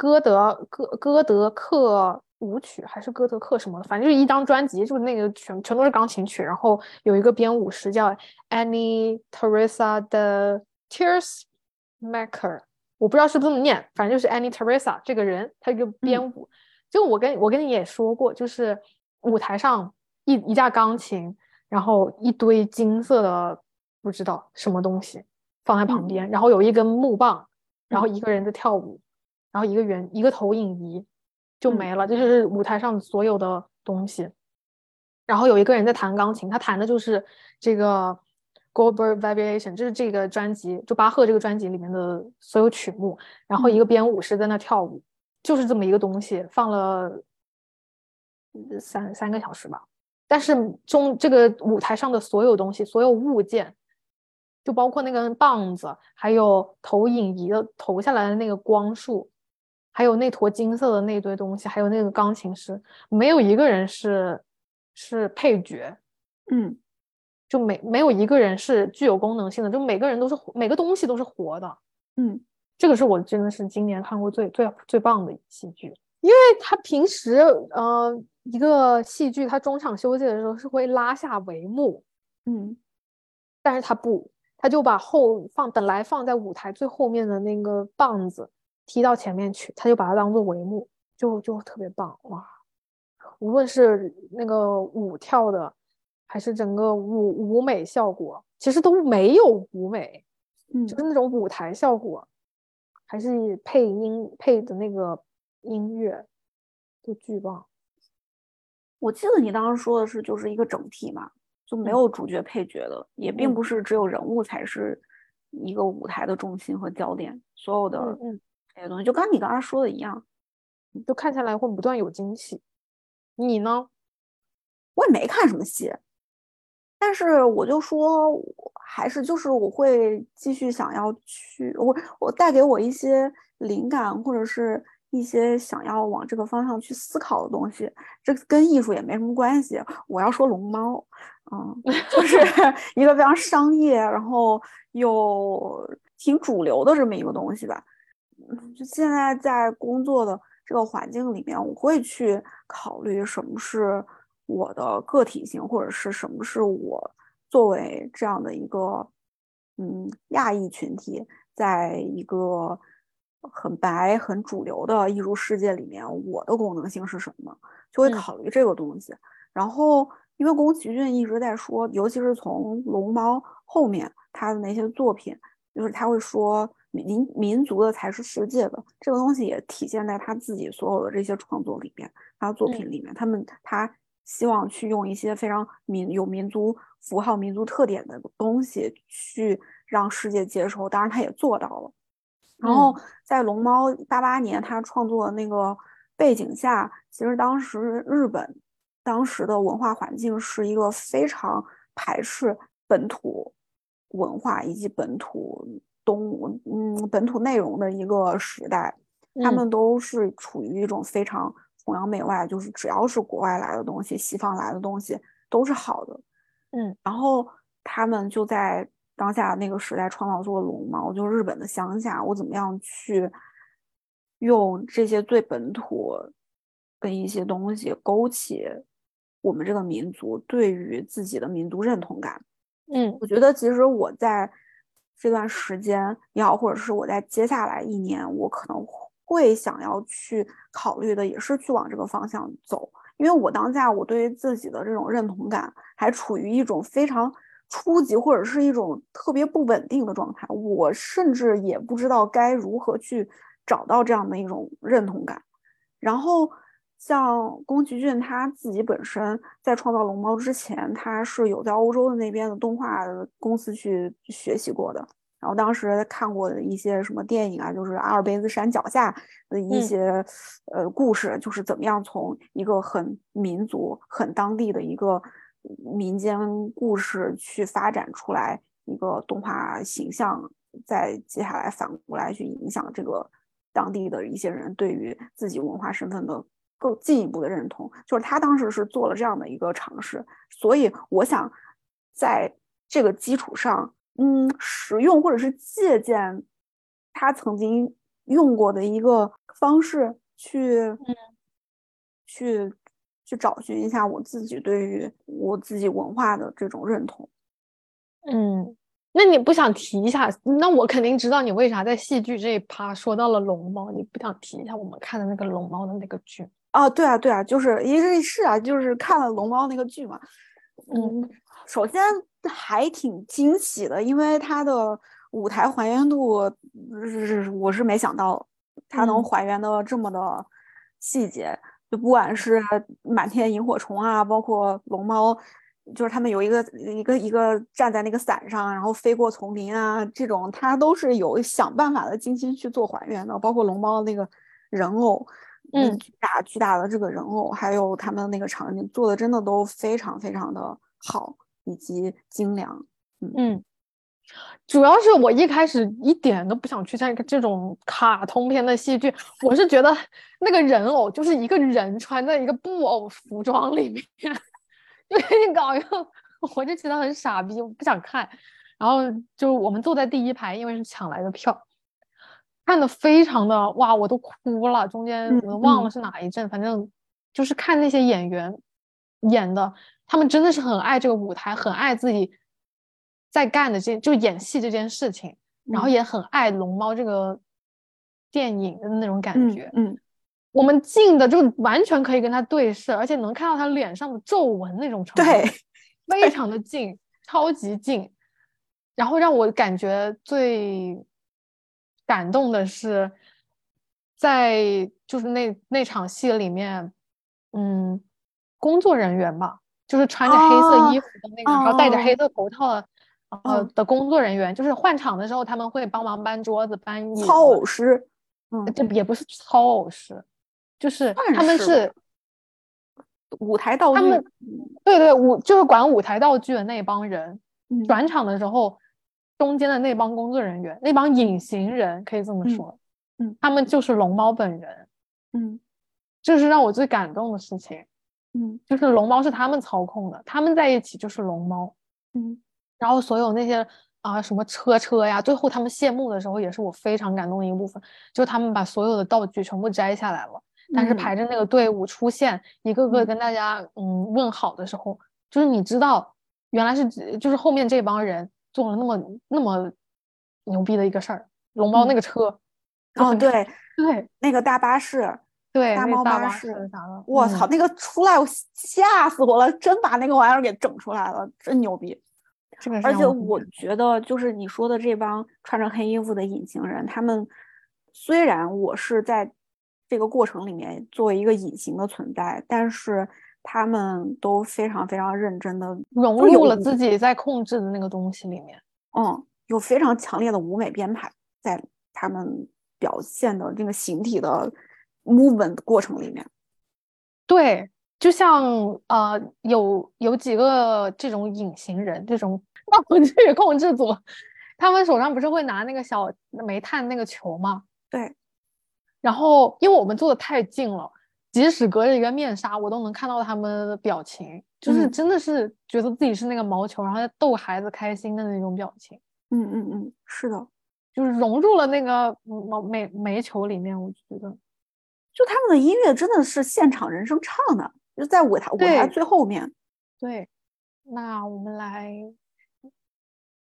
歌德歌歌德克舞曲还是歌德克什么的，反正就是一张专辑，就是那个全全都是钢琴曲，然后有一个编舞师叫 Annie Teresa 的 Tearsmaker，我不知道是不是这么念，反正就是 Annie Teresa 这个人，他就编舞。就我跟我跟你也说过，就是舞台上一一架钢琴，然后一堆金色的不知道什么东西放在旁边，然后有一根木棒，然后一个人在跳舞。然后一个圆一个投影仪就没了，这就是舞台上所有的东西。然后有一个人在弹钢琴，他弹的就是这个 Goldberg Variation，就是这个专辑，就巴赫这个专辑里面的所有曲目。然后一个编舞师在那跳舞，就是这么一个东西，放了三三个小时吧。但是中这个舞台上的所有东西，所有物件。就包括那根棒子，还有投影仪的投下来的那个光束，还有那坨金色的那堆东西，还有那个钢琴师，没有一个人是是配角，嗯，就没没有一个人是具有功能性的，就每个人都是每个东西都是活的，嗯，这个是我真的是今年看过最最最棒的戏剧，因为他平时呃一个戏剧他中场休息的时候是会拉下帷幕，嗯，但是他不。他就把后放本来放在舞台最后面的那个棒子踢到前面去，他就把它当做帷幕，就就特别棒哇！无论是那个舞跳的，还是整个舞舞美效果，其实都没有舞美，嗯，就是那种舞台效果，还是配音配的那个音乐都巨棒。我记得你当时说的是就是一个整体嘛。就没有主角配角的，也并不是只有人物才是一个舞台的重心和焦点。所有的这些东西，就跟你刚才说的一样，就看下来会不断有惊喜。你呢？我也没看什么戏，但是我就说，还是就是我会继续想要去，我我带给我一些灵感，或者是一些想要往这个方向去思考的东西。这跟艺术也没什么关系。我要说龙猫。嗯，就是一个非常商业，然后又挺主流的这么一个东西吧。就现在在工作的这个环境里面，我会去考虑什么是我的个体性，或者是什么是我作为这样的一个嗯亚裔群体，在一个很白、很主流的艺术世界里面，我的功能性是什么？就会考虑这个东西，然后。因为宫崎骏一直在说，尤其是从龙猫后面他的那些作品，就是他会说民民族的才是世界的这个东西，也体现在他自己所有的这些创作里面，他的作品里面，他们他希望去用一些非常民有民族符号、民族特点的东西去让世界接受，当然他也做到了。然后在龙猫八八年他创作的那个背景下，其实当时日本。当时的文化环境是一个非常排斥本土文化以及本土东嗯本土内容的一个时代，他们都是处于一种非常崇洋媚外，就是只要是国外来的东西、西方来的东西都是好的。嗯，然后他们就在当下那个时代创造出了龙猫，就日本的乡下，我怎么样去用这些最本土的一些东西勾起我们这个民族对于自己的民族认同感。嗯，我觉得其实我在这段时间也好，或者是我在接下来一年，我可能会想要去考虑的，也是去往这个方向走。因为我当下我对于自己的这种认同感还处于一种非常初级或者是一种特别不稳定的状态，我甚至也不知道该如何去找到这样的一种认同感。然后像宫崎骏他自己本身在创造龙猫之前，他是有在欧洲的那边的动画公司去学习过的。然后当时看过的一些什么电影啊，就是阿尔卑斯山脚下的一些呃故事，就是怎么样从一个很民族、很当地的一个民间故事去发展出来一个动画形象，再接下来反过来去影响这个当地的一些人对于自己文化身份的更进一步的认同。就是他当时是做了这样的一个尝试，所以我想在这个基础上。嗯，使用或者是借鉴他曾经用过的一个方式去，去去找寻一下我自己对于我自己文化的这种认同。嗯，那你不想提一下？那我肯定知道你为啥在戏剧这一趴说到了龙猫，你不想提一下我们看的那个龙猫的那个剧？啊，对啊，对啊，就是因为是啊，就是看了龙猫那个剧嘛。嗯，首先。还挺惊喜的，因为它的舞台还原度是我是没想到它能还原的这么的细节，就不管是满天萤火虫啊，包括龙猫，就是他们有一个一个一个站在那个伞上，然后飞过丛林啊，这种它都是有想办法的精心去做还原的，包括龙猫那个人偶，嗯，巨大巨大的这个人偶，还有他们那个场景做的真的都非常非常的好。以及精良，嗯，主要是我一开始一点都不想去看这种卡通片的戏剧，我是觉得那个人偶就是一个人穿在一个布偶服装里面，就给你搞一个，我就觉得很傻逼，我不想看。然后就我们坐在第一排，因为是抢来的票，看的非常的哇，我都哭了，中间我都忘了是哪一阵，反正就是看那些演员演的。他们真的是很爱这个舞台，很爱自己在干的这就演戏这件事情，然后也很爱龙猫这个电影的那种感觉。嗯，我们近的就完全可以跟他对视，而且能看到他脸上的皱纹那种程度，对，非常的近，超级近。然后让我感觉最感动的是，在就是那那场戏里面，嗯，工作人员吧。就是穿着黑色衣服的那个，然后戴着黑色头套的，呃的工作人员，就是换场的时候他们会帮忙搬桌子、搬椅子。操偶师，嗯，这也不是操偶师，就是他们是舞台道具。他们对对舞就是管舞台道具的那帮人。转场的时候，中间的那帮工作人员，那帮隐形人可以这么说，嗯，他们就是龙猫本人，嗯，这是让我最感动的事情。嗯，就是龙猫是他们操控的，他们在一起就是龙猫。嗯，然后所有那些啊什么车车呀，最后他们谢幕的时候也是我非常感动的一部分，就他们把所有的道具全部摘下来了，但是排着那个队伍出现，一个个跟大家嗯问好的时候，就是你知道原来是就是后面这帮人做了那么那么牛逼的一个事儿，龙猫那个车，哦对对，那个大巴士。对，大猫巴士啥的，我操，那个出来我吓死我了，真把那个玩意儿给整出来了，真牛逼！而且我觉得，就是你说的这帮穿着黑衣服的隐形人，他们虽然我是在这个过程里面作为一个隐形的存在，但是他们都非常非常认真的融入了自己在控制的那个东西里面。嗯，有非常强烈的舞美编排在他们表现的这个形体的。movement 过程里面，对，就像呃，有有几个这种隐形人，这种 道具控制组，他们手上不是会拿那个小煤炭那个球吗？对。然后，因为我们坐的太近了，即使隔着一个面纱，我都能看到他们的表情，就是嗯真的是觉得自己是那个毛球，然后在逗孩子开心的那种表情，嗯嗯嗯，是的，就是融入了那个毛煤煤球里面。我觉得，就他们的音乐真的是现场人声唱的，就在舞台舞台最后面。对。那我们来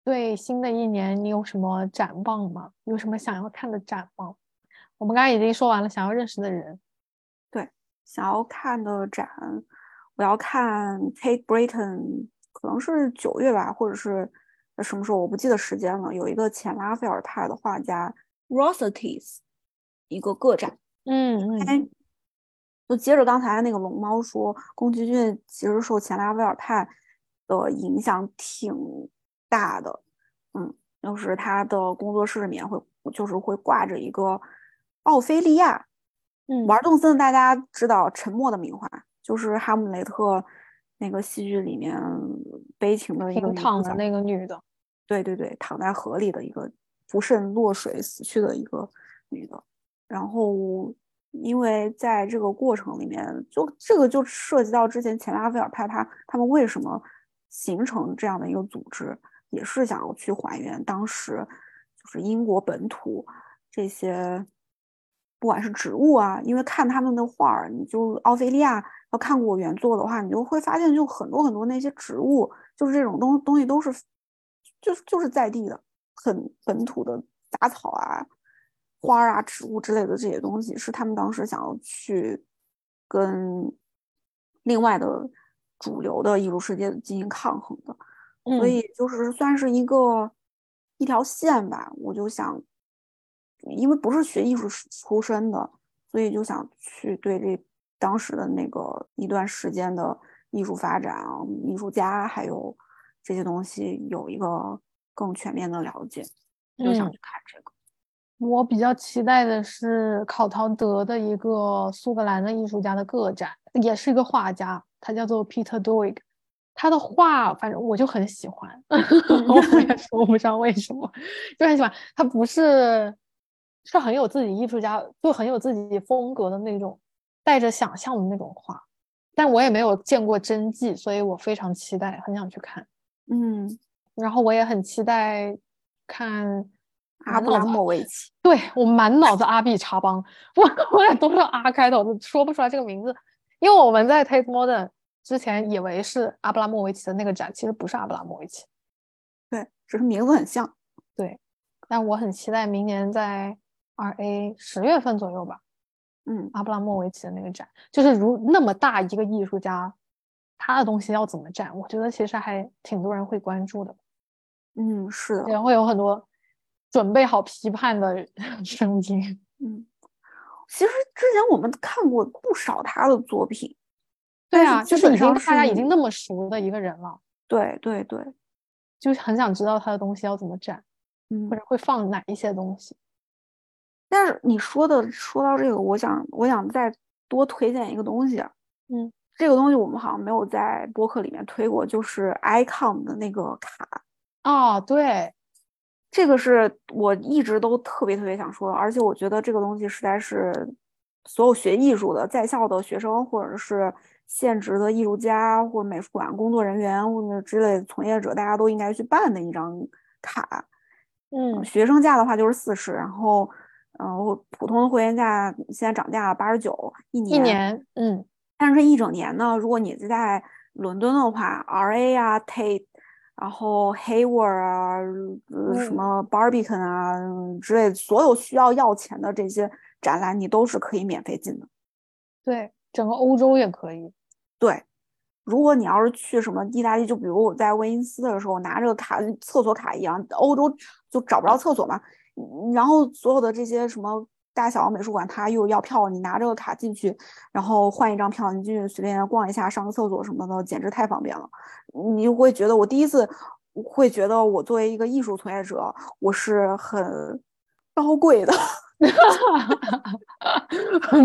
对新的一年，你有什么展望吗？有什么想要看的展望？我们刚才已经说完了想要认识的人，想要看的展，我要看 Tate Britain，可能是九月吧，或者是呃什么时候，我不记得时间了。有一个前拉斐尔派的画家 Rossetti's 一个个展。嗯嗯哎，就接着刚才那个龙猫说，宫崎骏其实受前拉斐尔派的影响挺大的。嗯，就是他的工作室里面会就是会挂着一个奥菲利亚。嗯，玩动森的大家知道《沉默的名画》，就是哈姆雷特那个戏剧里面悲情的一个躺的那个女的，对对对，躺在河里的一个不慎落水死去的一个女的。然后，因为在这个过程里面，就这个就涉及到之前前拉斐尔派他他们为什么形成这样的一个组织，也是想要去还原当时就是英国本土这些，不管是植物啊，因为看他们的画儿，你就奥菲利亚要看过原作的话，你就会发现就很多很多那些植物，就是这种东东西都是就是就是在地的，很本土的杂草啊。花儿啊、植物之类的这些东西，是他们当时想要去跟另外的主流的艺术世界进行抗衡的，所嗯以就是算是一个一条线吧。我就想，因为不是学艺术出身的，所以就想去对这当时的那个一段时间的艺术发展、艺术家还有这些东西有一个更全面的了解，就想嗯去看这个。我比较期待的是考陶德的一个苏格兰的艺术家的个展，也是一个画家，他叫做 Peter Doig。他的画，反正我就很喜欢，我也说不上为什么，就很喜欢。他不是是很有自己艺术家，就很有自己风格的那种，带着想象的那种画。但我也没有见过真迹，所以我非常期待，很想去看。嗯，然后我也很期待看阿布拉莫维奇。对我满脑子阿比查邦，我我也都是阿开头的，说不出来这个名字，因为我们在 Tate Modern 之前以为是阿布拉莫维奇的那个展，其实不是阿布拉莫维奇。对，只是名字很像。对但我很期待明年在 RA 十月份左右吧，嗯，阿布拉莫维奇的那个展，就是如那么大一个艺术家，他的东西要怎么展，我觉得其实还挺多人会关注的，嗯，是的，也会有很多准备好批判的声音。嗯，其实之前我们看过不少他的作品，对啊，就是已经大家已经那么熟的一个人了，对对对，就是很想知道他的东西要怎么展，嗯或，者会放哪一些东西。但是你说的说到这个，我想我想再多推荐一个东西啊，嗯，这个东西我们好像没有在播客里面推过，就是 Icon 的那个卡，啊，对，这个是我一直都特别特别想说的，而且我觉得这个东西实在是所有学艺术的在校的学生，或者是现职的艺术家或者美术馆工作人员或者之类的从业者，大家都应该去办的一张卡。嗯。学生价的话就是四十，然后，嗯、我普通的会员价现在涨价了八十九一一年。嗯但是一整年呢，如果你是在伦敦的话，RA 啊、Tate，然后 Hayward 啊、呃什嗯么 Barbican 啊嗯之类的，所有需要要钱的这些展览，你都是可以免费进的。对，整个欧洲也可以。对，如果你要是去什么意大利，就比如我在威尼斯的时候拿这个卡，厕所卡一样，欧洲就找不着厕所嘛，嗯然后所有的这些什么大小美术馆，它又要票，你拿这个卡进去，然后换一张票，你进去随便逛一下，上个厕所什么的，简直太方便了。你就会觉得，我第一次会觉得，我作为一个艺术从业者，我是很高贵的。不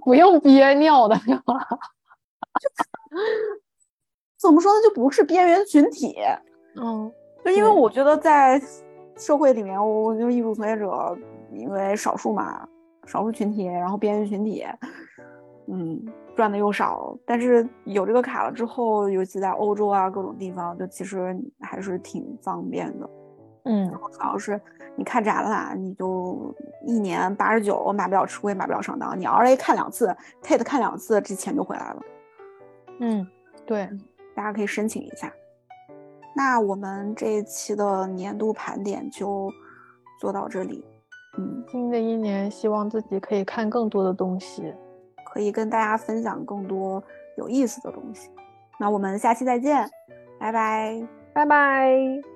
不用憋尿的？怎么说呢？就不是边缘群体。嗯就因为我觉得在社会里面，我就艺术从业者，因为少数嘛，少数群体，然后边缘群体，嗯，赚的又少。但是有这个卡了之后，尤其在欧洲啊各种地方，就其实还是挺方便的。嗯，主要是你看展览，你就一年八十九，买不了吃亏，买不了上当。你 R A 看两次，Tate 看两次，这钱就回来了。嗯，对，大家可以申请一下。那我们这一期的年度盘点就做到这里。嗯，新的一年希望自己可以看更多的东西，可以跟大家分享更多有意思的东西。那我们下期再见，拜拜，拜拜。